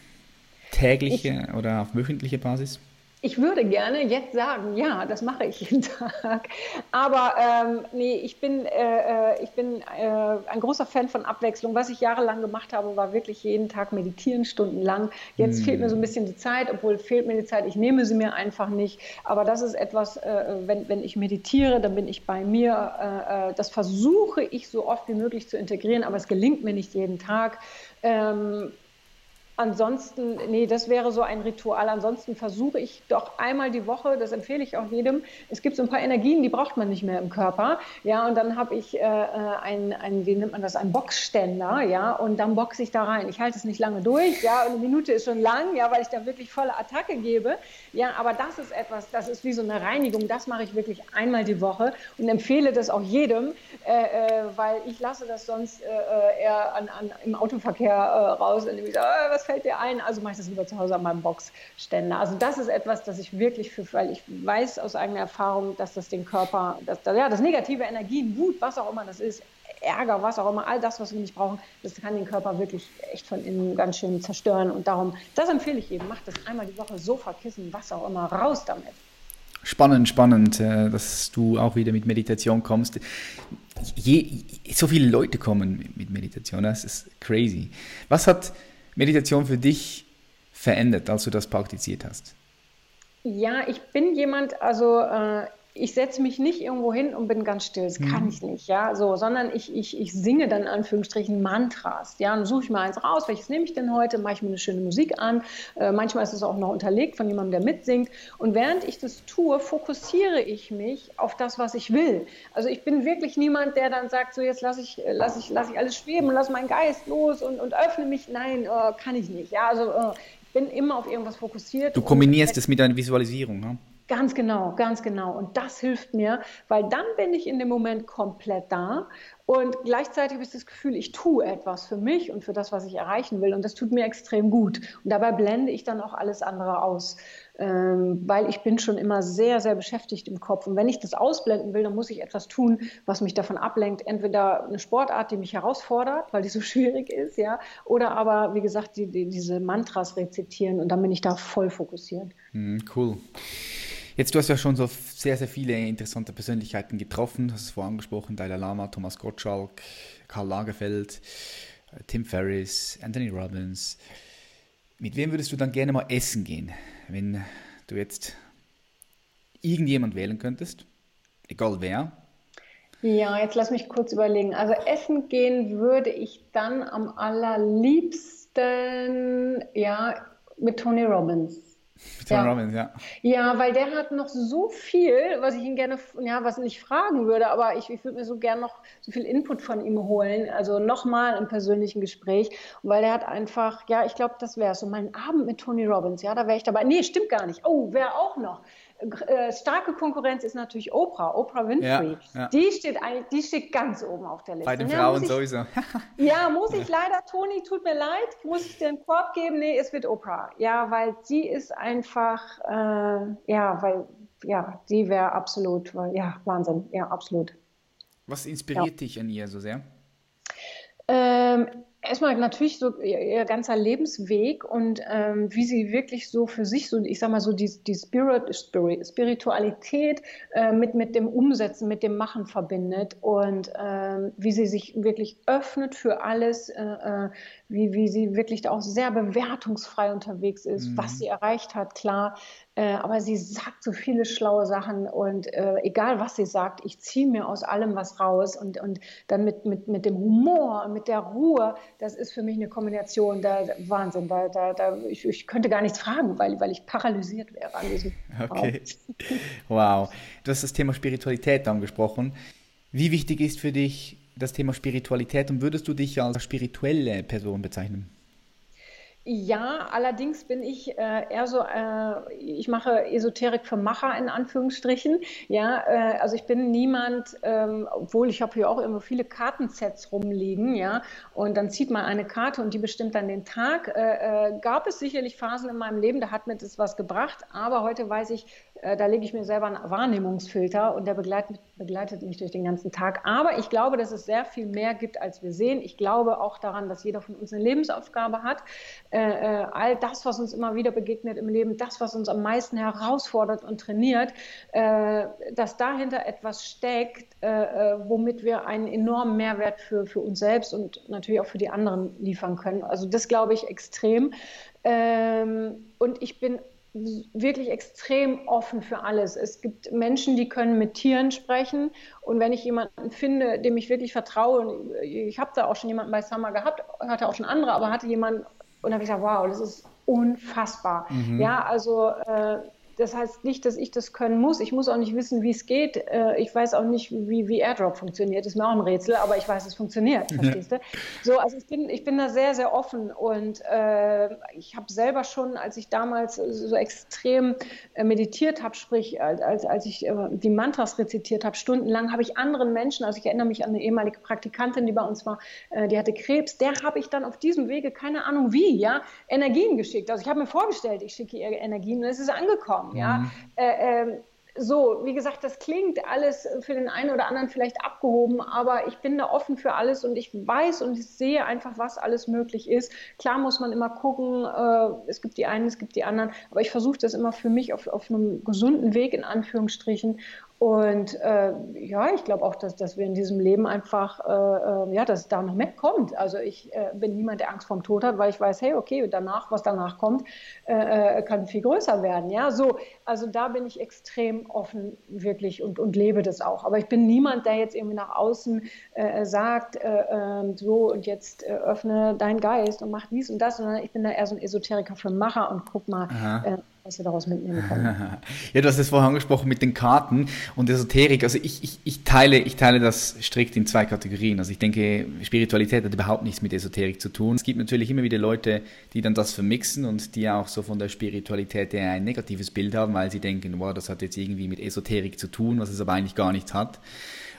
Tägliche ich, oder auf wöchentliche Basis? Ich würde gerne jetzt sagen, ja, das mache ich jeden <laughs> Tag. Aber ähm, nee, ich bin, äh, äh, ich bin äh, ein großer Fan von Abwechslung. Was ich jahrelang gemacht habe, war wirklich jeden Tag meditieren, stundenlang. Jetzt mm. fehlt mir so ein bisschen die Zeit, obwohl fehlt mir die Zeit, ich nehme sie mir einfach nicht. Aber das ist etwas, äh, wenn, wenn ich meditiere, dann bin ich bei mir. Äh, äh, das versuche ich so oft wie möglich zu integrieren, aber es gelingt mir nicht jeden Tag. Ähm, Ansonsten, nee, das wäre so ein Ritual. Ansonsten versuche ich doch einmal die Woche, das empfehle ich auch jedem. Es gibt so ein paar Energien, die braucht man nicht mehr im Körper. Ja, und dann habe ich äh, ein, ein, wie nennt man das, ein Boxständer, ja, und dann boxe ich da rein. Ich halte es nicht lange durch, ja, und eine Minute ist schon lang, ja, weil ich da wirklich volle Attacke gebe. Ja, aber das ist etwas, das ist wie so eine Reinigung. Das mache ich wirklich einmal die Woche und empfehle das auch jedem, äh, äh, weil ich lasse das sonst äh, äh eher an, an, im Autoverkehr äh, raus, indem ich sage, äh, was fällt dir ein? Also mache ich das lieber zu Hause an meinem Boxständer. Also das ist etwas, das ich wirklich für, weil ich weiß aus eigener Erfahrung, dass das den Körper, dass, ja, das negative Energien, Wut, was auch immer das ist, Ärger, was auch immer, all das, was wir nicht brauchen, das kann den Körper wirklich echt von innen ganz schön zerstören. Und darum, das empfehle ich jedem, macht das einmal die Woche, Sofa, Kissen, was auch immer, raus damit. Spannend, spannend, äh, dass du auch wieder mit Meditation kommst. Je, so viele Leute kommen mit Meditation, das ist crazy. Was hat Meditation für dich verändert, als du das praktiziert hast? Ja, ich bin jemand, also äh, ich setze mich nicht irgendwo hin und bin ganz still. Das kann mhm. ich nicht, ja, so, sondern ich, ich, ich singe dann in Anführungsstrichen Mantras. Ja, dann suche ich mal eins raus. Welches nehme ich denn heute? Mache ich mir eine schöne Musik an. Äh, manchmal ist es auch noch unterlegt von jemandem, der mitsingt. Und während ich das tue, fokussiere ich mich auf das, was ich will. Also ich bin wirklich niemand, der dann sagt, so jetzt lasse ich, lass ich, lass ich alles schweben, lass meinen Geist los und, und öffne mich. Nein, äh, kann ich nicht. Ja, also äh, ich bin immer auf irgendwas fokussiert. Du kombinierst es mit einer Visualisierung, ne? Ganz genau, ganz genau. Und das hilft mir, weil dann bin ich in dem Moment komplett da und gleichzeitig habe ich das Gefühl, ich tue etwas für mich und für das, was ich erreichen will. Und das tut mir extrem gut. Und dabei blende ich dann auch alles andere aus, ähm, weil ich bin schon immer sehr, sehr beschäftigt im Kopf. Und wenn ich das ausblenden will, dann muss ich etwas tun, was mich davon ablenkt. Entweder eine Sportart, die mich herausfordert, weil die so <laughs> schwierig ist, ja, oder aber, wie gesagt, die, die, diese Mantras rezitieren und dann bin ich da voll fokussiert. Mm, cool. Jetzt, du hast ja schon so sehr, sehr viele interessante Persönlichkeiten getroffen. Du hast es vorhin angesprochen, Dalai Lama, Thomas Gottschalk, Karl Lagerfeld, Tim Ferriss, Anthony Robbins. Mit wem würdest du dann gerne mal essen gehen, wenn du jetzt irgendjemand wählen könntest? Egal wer. Ja, jetzt lass mich kurz überlegen. Also essen gehen würde ich dann am allerliebsten ja mit Tony Robbins. Tom ja. Robbins, ja. Ja, weil der hat noch so viel, was ich ihn gerne, ja, was nicht fragen würde, aber ich, ich würde mir so gerne noch so viel Input von ihm holen, also nochmal im persönlichen Gespräch, weil der hat einfach, ja, ich glaube, das wäre so mein Abend mit Tony Robbins, ja, da wäre ich dabei. Nee, stimmt gar nicht. Oh, wer auch noch? Äh, starke Konkurrenz ist natürlich Oprah, Oprah Winfrey. Ja, ja. Die, steht die steht ganz oben auf der Liste. Bei den ja, Frauen ich, sowieso. <laughs> ja, muss ich leider, Toni, tut mir leid, muss ich dir einen Korb geben? Nee, es wird Oprah. Ja, weil sie ist einfach, äh, ja, weil, ja, die wäre absolut, weil, ja, Wahnsinn, ja, absolut. Was inspiriert dich an ihr so sehr? Ähm, erstmal natürlich so ihr, ganzer Lebensweg und ähm, wie sie wirklich so für sich so, ich sag mal so die, die Spirit, Spirit Spiritualität äh, mit, mit dem Umsetzen, mit dem Machen verbindet und ähm, wie sie sich wirklich öffnet für alles, äh, äh wie, wie sie wirklich auch sehr bewertungsfrei unterwegs ist, mhm. was sie erreicht hat, klar, aber sie sagt so viele schlaue Sachen und äh, egal was sie sagt, ich ziehe mir aus allem was raus und, und dann mit, mit, mit dem Humor, mit der Ruhe, das ist für mich eine Kombination, da Wahnsinn, da, da, da ich, ich könnte gar nichts fragen, weil, weil ich paralysiert wäre an diesem <laughs> Okay, wow. Du hast das Thema Spiritualität angesprochen. Wie wichtig ist für dich das Thema Spiritualität und würdest du dich als spirituelle Person bezeichnen? Ja, allerdings bin ich äh, eher so, äh, ich mache Esoterik für Macher in Anführungsstrichen. Ja, äh, also ich bin niemand, ähm, obwohl ich habe hier auch immer viele Kartensets rumliegen, ja, und dann zieht man eine Karte und die bestimmt dann den Tag. Äh, äh, gab es sicherlich Phasen in meinem Leben, da hat mir das was gebracht, aber heute weiß ich, äh, da lege ich mir selber einen Wahrnehmungsfilter und der begleitet, begleitet, mich durch den ganzen Tag. Aber ich glaube, dass es sehr viel mehr gibt, als wir sehen. Ich glaube auch daran, dass jeder von uns eine Lebensaufgabe hat. Äh, äh, all das, was uns immer wieder begegnet im Leben, das, was uns am meisten herausfordert und trainiert, äh, dass dahinter etwas steckt, äh, äh, womit wir einen enormen Mehrwert für, für uns selbst und natürlich auch für die anderen liefern können. Also das glaube ich extrem. Ähm, und ich bin wirklich extrem offen für alles. Es gibt Menschen, die können mit Tieren sprechen. Und wenn ich jemanden finde, dem ich wirklich vertraue, und ich habe da auch schon jemanden bei Summer gehabt, hatte auch schon andere, aber hatte jemanden, und habe ich gesagt, wow, das ist unfassbar. Mhm. Ja, also äh, das heißt nicht, dass ich das können muss. Ich muss auch nicht wissen, wie es geht. Äh, ich weiß auch nicht, wie, wie AirDrop funktioniert. Das ist mir auch ein Rätsel, aber ich weiß, es funktioniert. Verstehst du? So, also ich bin, ich bin da sehr, sehr offen und äh, ich habe selber schon, als ich damals so extrem äh, meditiert habe, sprich, als, als, als ich äh, die Mantras rezitiert habe, stundenlang, habe ich anderen Menschen, also ich erinnere mich an eine ehemalige Praktikantin, die bei uns war, die hatte Krebs, der habe ich dann auf diesem Wege, keine Ahnung wie, ja, Energien geschickt. Also ich habe mir vorgestellt, ich schicke ihr Energien und es ist angekommen. Ja? Mhm. Äh, äh, so, wie gesagt, das klingt alles für den einen oder anderen vielleicht abgehoben, aber ich bin da offen für alles und ich weiß und ich sehe einfach, was alles möglich ist. Klar muss man immer gucken, äh, es gibt die einen, es gibt die anderen, aber ich versuche das immer für mich auf, auf einem gesunden Weg in Anführungsstrichen und äh, ja, ich glaube auch, dass, dass wir in diesem Leben einfach, äh, äh, ja, dass da noch mehr kommt. Also ich äh, bin niemand, der Angst vorm Tod hat, weil ich weiß, hey, okay, danach, was danach kommt, äh, äh, kann viel größer werden. Ja, so, also da bin ich extrem offen wirklich und, und lebe das auch. Aber ich bin niemand, der jetzt irgendwie nach außen sagt, ähm, so und jetzt öffne deinen Geist und mach dies und das, sondern ich bin da eher so ein Esoteriker für Macher und guck mal, was wir daraus mitnehmen können. <laughs> ja, du hast es vorher angesprochen mit den Karten und Esoterik. Also ich, ich, ich, teile, ich teile das strikt in zwei Kategorien. Also ich denke, Spiritualität hat überhaupt nichts mit Esoterik zu tun. Es gibt natürlich immer wieder Leute, die dann das vermixen und die auch so von der Spiritualität eher ein negatives Bild haben, weil sie denken, wow, das hat jetzt irgendwie mit Esoterik zu tun, was es aber eigentlich gar nichts hat.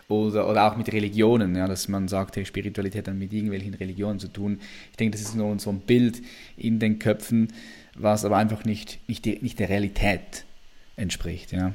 Oder, oder auch mit Religionen, ja, dass man sagt, hey, Spiritualität hat mit irgendwelchen Religionen zu tun. Ich denke, das ist nur so ein Bild in den Köpfen, was aber einfach nicht, nicht, die, nicht der Realität entspricht. Ja,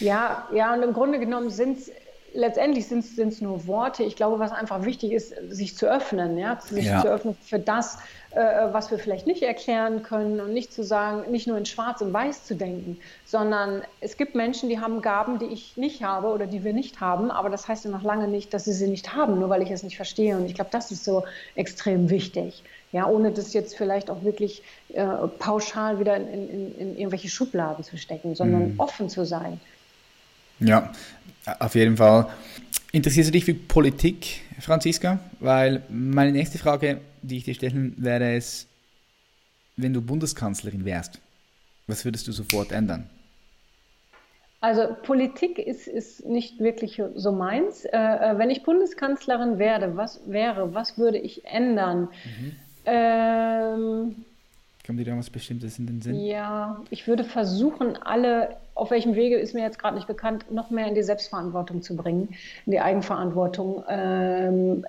ja, ja und im Grunde genommen sind es letztendlich sind es nur Worte. Ich glaube, was einfach wichtig ist, sich zu öffnen, ja, sich ja. zu öffnen für das, äh, was wir vielleicht nicht erklären können und nicht zu sagen, nicht nur in Schwarz und Weiß zu denken, sondern es gibt Menschen, die haben Gaben, die ich nicht habe oder die wir nicht haben, aber das heißt ja noch lange nicht, dass sie sie nicht haben, nur weil ich es nicht verstehe. Und ich glaube, das ist so extrem wichtig. Ja, ohne das jetzt vielleicht auch wirklich äh, pauschal wieder in, in, in, irgendwelche Schubladen zu stecken, sondern mhm. offen zu sein. Ja, auf jeden Fall. Interessierst du dich für Politik, Franziska? Weil meine nächste Frage, die ich dir stellen werde, ist, wenn du Bundeskanzlerin wärst, was würdest du sofort ändern? Also Politik ist, ist nicht wirklich so meins. Äh, äh wenn ich Bundeskanzlerin werde, was wäre, was würde ich ändern? Mhm. Ähm, Kommt dir da was Bestimmtes in den Sinn? Ja, ich würde versuchen, alle, auf welchem Wege ist mir jetzt gerade nicht bekannt, noch mehr in die Selbstverantwortung zu bringen, in die Eigenverantwortung. Ähm,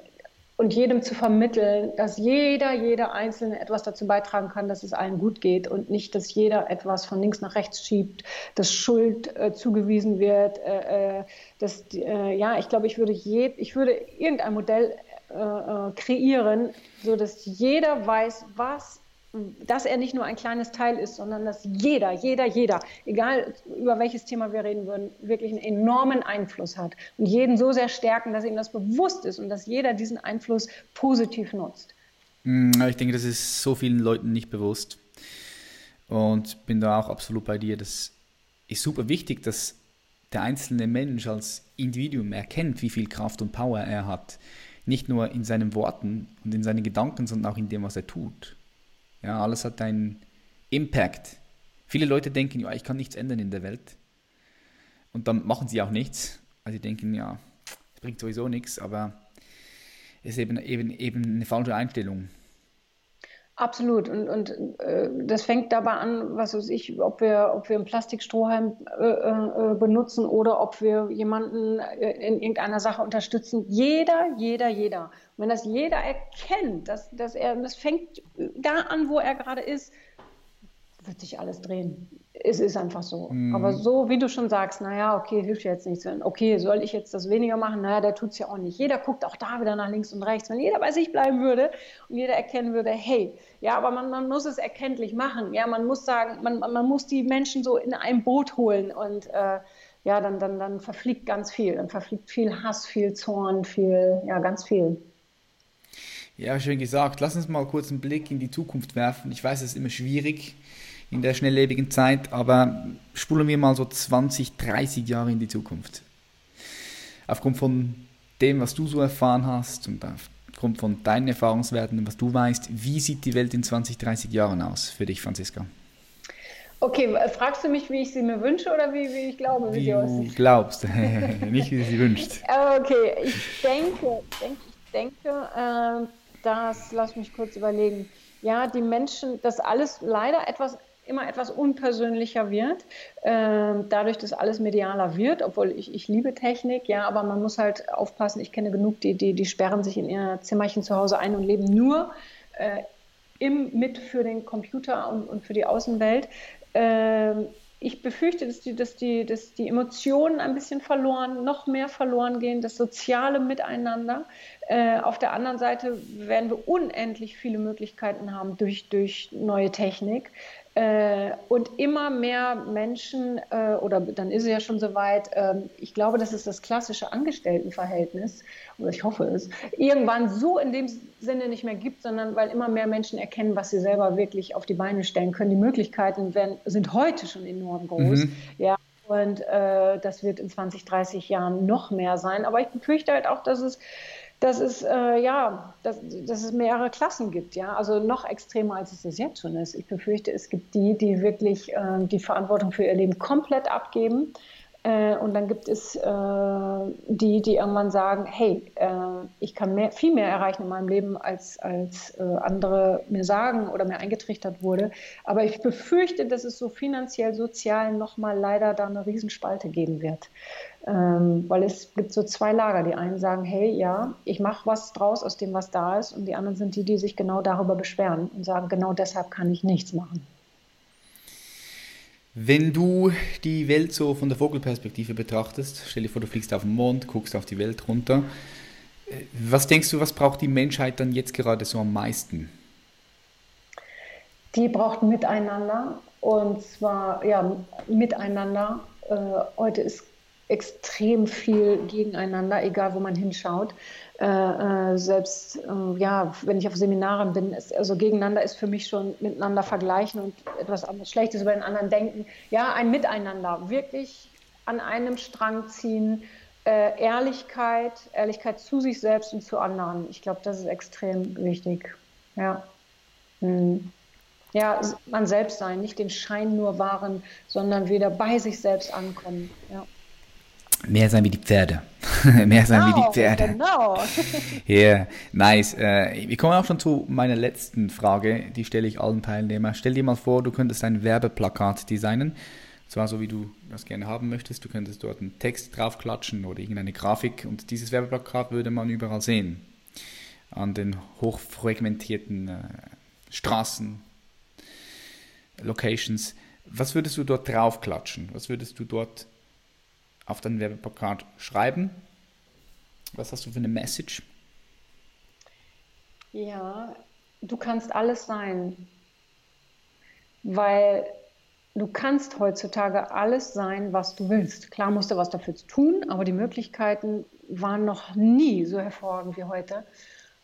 und jedem zu vermitteln, dass jeder, jeder Einzelne etwas dazu beitragen kann, dass es allen gut geht und nicht, dass jeder etwas von links nach rechts schiebt, dass Schuld äh, zugewiesen wird. Äh, äh dass, äh, ja, ich glaube, ich würde, je, ich würde irgendein Modell äh, äh, kreieren, so dass jeder weiß, was dass er nicht nur ein kleines Teil ist, sondern dass jeder, jeder, jeder, egal über welches Thema wir reden würden, wirklich einen enormen Einfluss hat und jeden so sehr stärken, dass ihm das bewusst ist und dass jeder diesen Einfluss positiv nutzt. Mm, ich denke, das ist so vielen Leuten nicht bewusst und bin da auch absolut bei dir. Das ist super wichtig, dass der einzelne Mensch als Individuum erkennt, wie viel Kraft und Power er hat nicht nur in seinen Worten und in seinen Gedanken, sondern auch in dem, was er tut. Ja, alles hat einen Impact. Viele Leute denken, ja, ich kann nichts ändern in der Welt. Und dann machen sie auch nichts. Also sie denken, ja, es bringt sowieso nichts, aber es ist eben, eben, eben eine falsche Einstellung. Absolut. Und, und äh, das fängt dabei an, was weiß ich, ob wir, ob wir einen Plastikstrohhalm äh, äh, benutzen oder ob wir jemanden äh, in irgendeiner Sache unterstützen. Jeder, jeder, jeder. Und wenn das jeder erkennt, dass, dass er, das fängt da an, wo er gerade ist, wird sich alles drehen. Es ist einfach so. Mhm. Aber so, wie du schon sagst, naja, okay, hilft jetzt nichts. Okay, soll ich jetzt das weniger machen? Naja, der tut es ja auch nicht. Jeder guckt auch da wieder nach links und rechts. Wenn jeder bei sich bleiben würde und jeder erkennen würde, hey, ja, aber man, man muss es erkenntlich machen. Ja, man muss sagen, man, man muss die Menschen so in ein Boot holen und äh, ja, dann, dann, dann verfliegt ganz viel. Dann verfliegt viel Hass, viel Zorn, viel, ja, ganz viel. Ja, schön gesagt. Lass uns mal kurz einen Blick in die Zukunft werfen. Ich weiß, es ist immer schwierig in der schnelllebigen Zeit, aber spulen wir mal so 20, 30 Jahre in die Zukunft. Aufgrund von dem, was du so erfahren hast und aufgrund von deinen Erfahrungswerten, was du weißt, wie sieht die Welt in 20, 30 Jahren aus für dich, Franziska? Okay, fragst du mich, wie ich sie mir wünsche oder wie, wie ich glaube, wie, wie sie aussieht? Du glaubst, <laughs> nicht wie sie wünschst. <laughs> Okay, ich denke, ich denke, ich denke äh, dass, lass mich kurz überlegen, ja, die Menschen, dass alles leider etwas immer etwas unpersönlicher wird, äh, dadurch, dass alles medialer wird, obwohl ich, ich liebe Technik, ja, aber man muss halt aufpassen, ich kenne genug, die, die, die sperren sich in ihr Zimmerchen zu Hause ein und leben nur äh, im, mit für den Computer und, und für die Außenwelt. Äh, ich befürchte, dass die, dass, die, dass die Emotionen ein bisschen verloren, noch mehr verloren gehen, das soziale Miteinander. Äh, auf der anderen Seite werden wir unendlich viele Möglichkeiten haben durch, durch neue Technik. Äh, und immer mehr Menschen, äh, oder dann ist es ja schon soweit, äh, ich glaube, das ist das klassische Angestelltenverhältnis, oder ich hoffe es, irgendwann so in dem Sinne nicht mehr gibt, sondern weil immer mehr Menschen erkennen, was sie selber wirklich auf die Beine stellen können. Die Möglichkeiten werden, sind heute schon enorm groß. Mhm. Ja, und äh, das wird in 20, 30 Jahren noch mehr sein. Aber ich befürchte halt auch, dass es dass es, äh, ja, dass, dass es mehrere Klassen gibt, ja, also noch extremer, als es das jetzt schon ist. Ich befürchte, es gibt die, die wirklich äh, die Verantwortung für ihr Leben komplett abgeben äh, und dann gibt es äh, die, die irgendwann sagen, hey, äh, ich kann mehr, viel mehr erreichen in meinem Leben, als, als äh, andere mir sagen oder mir eingetrichtert wurde. Aber ich befürchte, dass es so finanziell, sozial nochmal leider da eine Riesenspalte geben wird. Ähm, weil es gibt so zwei Lager. Die einen sagen, hey, ja, ich mache was draus aus dem, was da ist. Und die anderen sind die, die sich genau darüber beschweren und sagen, genau deshalb kann ich nichts machen. Wenn du die Welt so von der Vogelperspektive betrachtest, stell dir vor, du fliegst auf den Mond, guckst auf die Welt runter. Äh, was denkst du, was braucht die Menschheit dann jetzt gerade so am meisten? Die braucht Miteinander und zwar ja miteinander. Äh, heute ist extrem viel gegeneinander, egal wo man hinschaut. Äh, äh, selbst äh, ja, wenn ich auf Seminaren bin, ist, also gegeneinander ist für mich schon miteinander vergleichen und etwas Schlechtes über den anderen denken. Ja, ein Miteinander, wirklich an einem Strang ziehen, äh, Ehrlichkeit, Ehrlichkeit zu sich selbst und zu anderen. Ich glaube, das ist extrem wichtig. Ja. Hm. Ja, man selbst sein, nicht den Schein nur wahren, sondern wieder bei sich selbst ankommen. Ja. Mehr sein wie die Pferde. <laughs> Mehr sein genau, wie die genau, Pferde. Genau. <laughs> Yeah, nice. Äh, wir kommen auch schon zu meiner letzten Frage. Die stelle ich allen Teilnehmern. Stell dir mal vor, du könntest ein Werbeplakat designen. Zwar so, wie du das gerne haben möchtest. Du könntest dort einen Text draufklatschen oder irgendeine Grafik. Und dieses Werbeplakat würde man überall sehen. An den hochfragmentierten äh, Straßen, Locations. Was würdest du dort draufklatschen? Was würdest du dort auf dein Werbeplakat schreiben? Was hast du für eine Message? Ja, du kannst alles sein, weil du kannst heutzutage alles sein, was du willst. Klar musst du was dafür tun, aber die Möglichkeiten waren noch nie so hervorragend wie heute.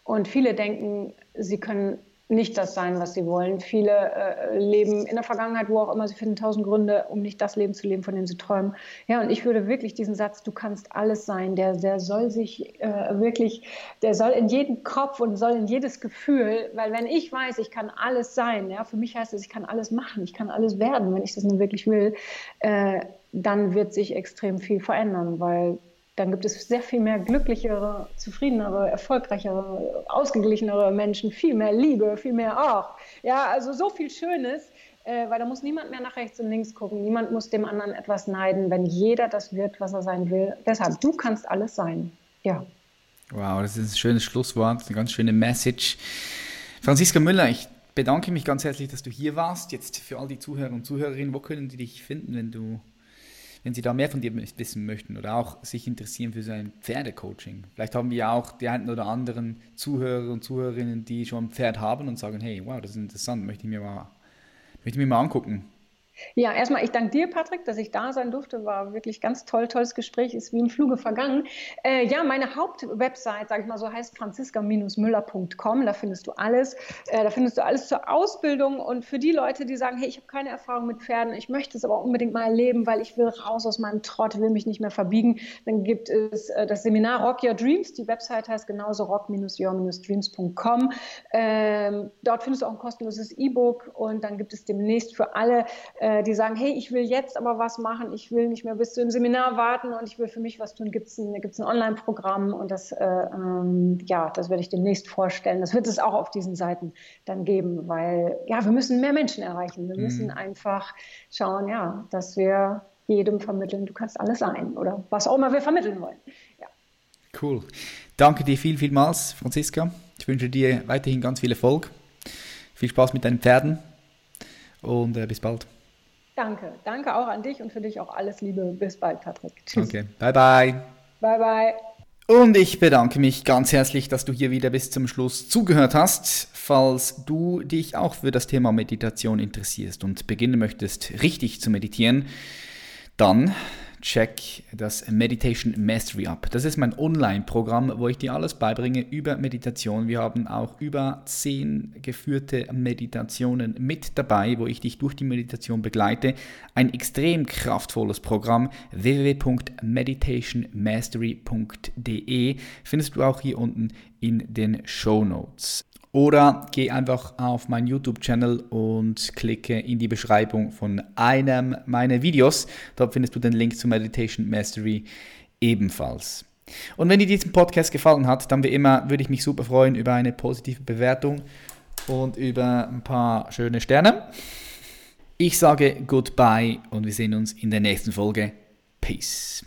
Und viele denken, sie können nicht das sein, was sie wollen. Viele äh, leben in der Vergangenheit, wo auch immer, sie finden tausend Gründe, um nicht das Leben zu leben, von dem sie träumen. Ja, und ich würde wirklich diesen Satz, du kannst alles sein, der, der soll sich äh, wirklich, der soll in jeden Kopf und soll in jedes Gefühl, weil wenn ich weiß, ich kann alles sein, ja, für mich heißt es, ich kann alles machen, ich kann alles werden, wenn ich das nun wirklich will, äh, dann wird sich extrem viel verändern, weil dann gibt es sehr viel mehr glücklichere, zufriedenere, erfolgreichere, ausgeglichenere Menschen, viel mehr Liebe, viel mehr auch. Ja, also so viel Schönes, äh, weil da muss niemand mehr nach rechts und links gucken. Niemand muss dem anderen etwas neiden, wenn jeder das wird, was er sein will. Deshalb, du kannst alles sein. Ja. Wow, das ist ein schönes Schlusswort, eine ganz schöne Message. Franziska Müller, ich bedanke mich ganz herzlich, dass du hier warst. Jetzt für all die Zuhörer und Zuhörerinnen, wo können die dich finden, wenn du wenn Sie da mehr von dir wissen möchten oder auch sich interessieren für so ein Pferdecoaching. Vielleicht haben wir auch die einen oder anderen Zuhörer und Zuhörerinnen, die schon ein Pferd haben und sagen, hey, wow, das ist interessant, möchte ich mir mal, möchte ich mir mal angucken. Ja, erstmal, ich danke dir, Patrick, dass ich da sein durfte. War wirklich ganz toll, tolles Gespräch, ist wie im Fluge vergangen. Äh, ja, meine Hauptwebsite, sage ich mal so, heißt franziska-müller.com. Da findest du alles. Äh, da findest du alles zur Ausbildung und für die Leute, die sagen, hey, ich habe keine Erfahrung mit Pferden, ich möchte es aber unbedingt mal erleben, weil ich will raus aus meinem Trott, will mich nicht mehr verbiegen, dann gibt es äh, das Seminar Rock Your Dreams. Die Website heißt genauso rock-your-dreams.com. Ähm, dort findest du auch ein kostenloses E-Book und dann gibt es demnächst für alle die sagen, hey, ich will jetzt aber was machen, ich will nicht mehr bis zu dem Seminar warten und ich will für mich was tun, gibt es ein, gibt's ein Online-Programm und das, äh, ähm, ja, das werde ich demnächst vorstellen. Das wird es auch auf diesen Seiten dann geben, weil ja, wir müssen mehr Menschen erreichen. Wir mhm. müssen einfach schauen, ja, dass wir jedem vermitteln, du kannst alles sein oder was auch immer wir vermitteln wollen. Ja. Cool. Danke dir viel, vielmals, Franziska. Ich wünsche dir weiterhin ganz viel Erfolg. Viel Spaß mit deinen Pferden und äh, bis bald. Danke. Danke auch an dich und für dich auch alles Liebe. Bis bald, Patrick. Tschüss. Okay. Bye, bye. Bye, bye. Und ich bedanke mich ganz herzlich, dass du hier wieder bis zum Schluss zugehört hast. Falls du dich auch für das Thema Meditation interessierst und beginnen möchtest, richtig zu meditieren, dann check das Meditation Mastery ab. Das ist mein Online-Programm, wo ich dir alles beibringe über Meditation. Wir haben auch über zehn geführte Meditationen mit dabei, wo ich dich durch die Meditation begleite. Ein extrem kraftvolles Programm. www.meditationmastery.de findest du auch hier unten in den Show Notes. Oder geh einfach auf meinen YouTube-Channel und klicke in die Beschreibung von einem meiner Videos. Dort findest du den Link zu Meditation Mastery ebenfalls. Und wenn dir diesen Podcast gefallen hat, dann wie immer würde ich mich super freuen über eine positive Bewertung und über ein paar schöne Sterne. Ich sage goodbye und wir sehen uns in der nächsten Folge. Peace.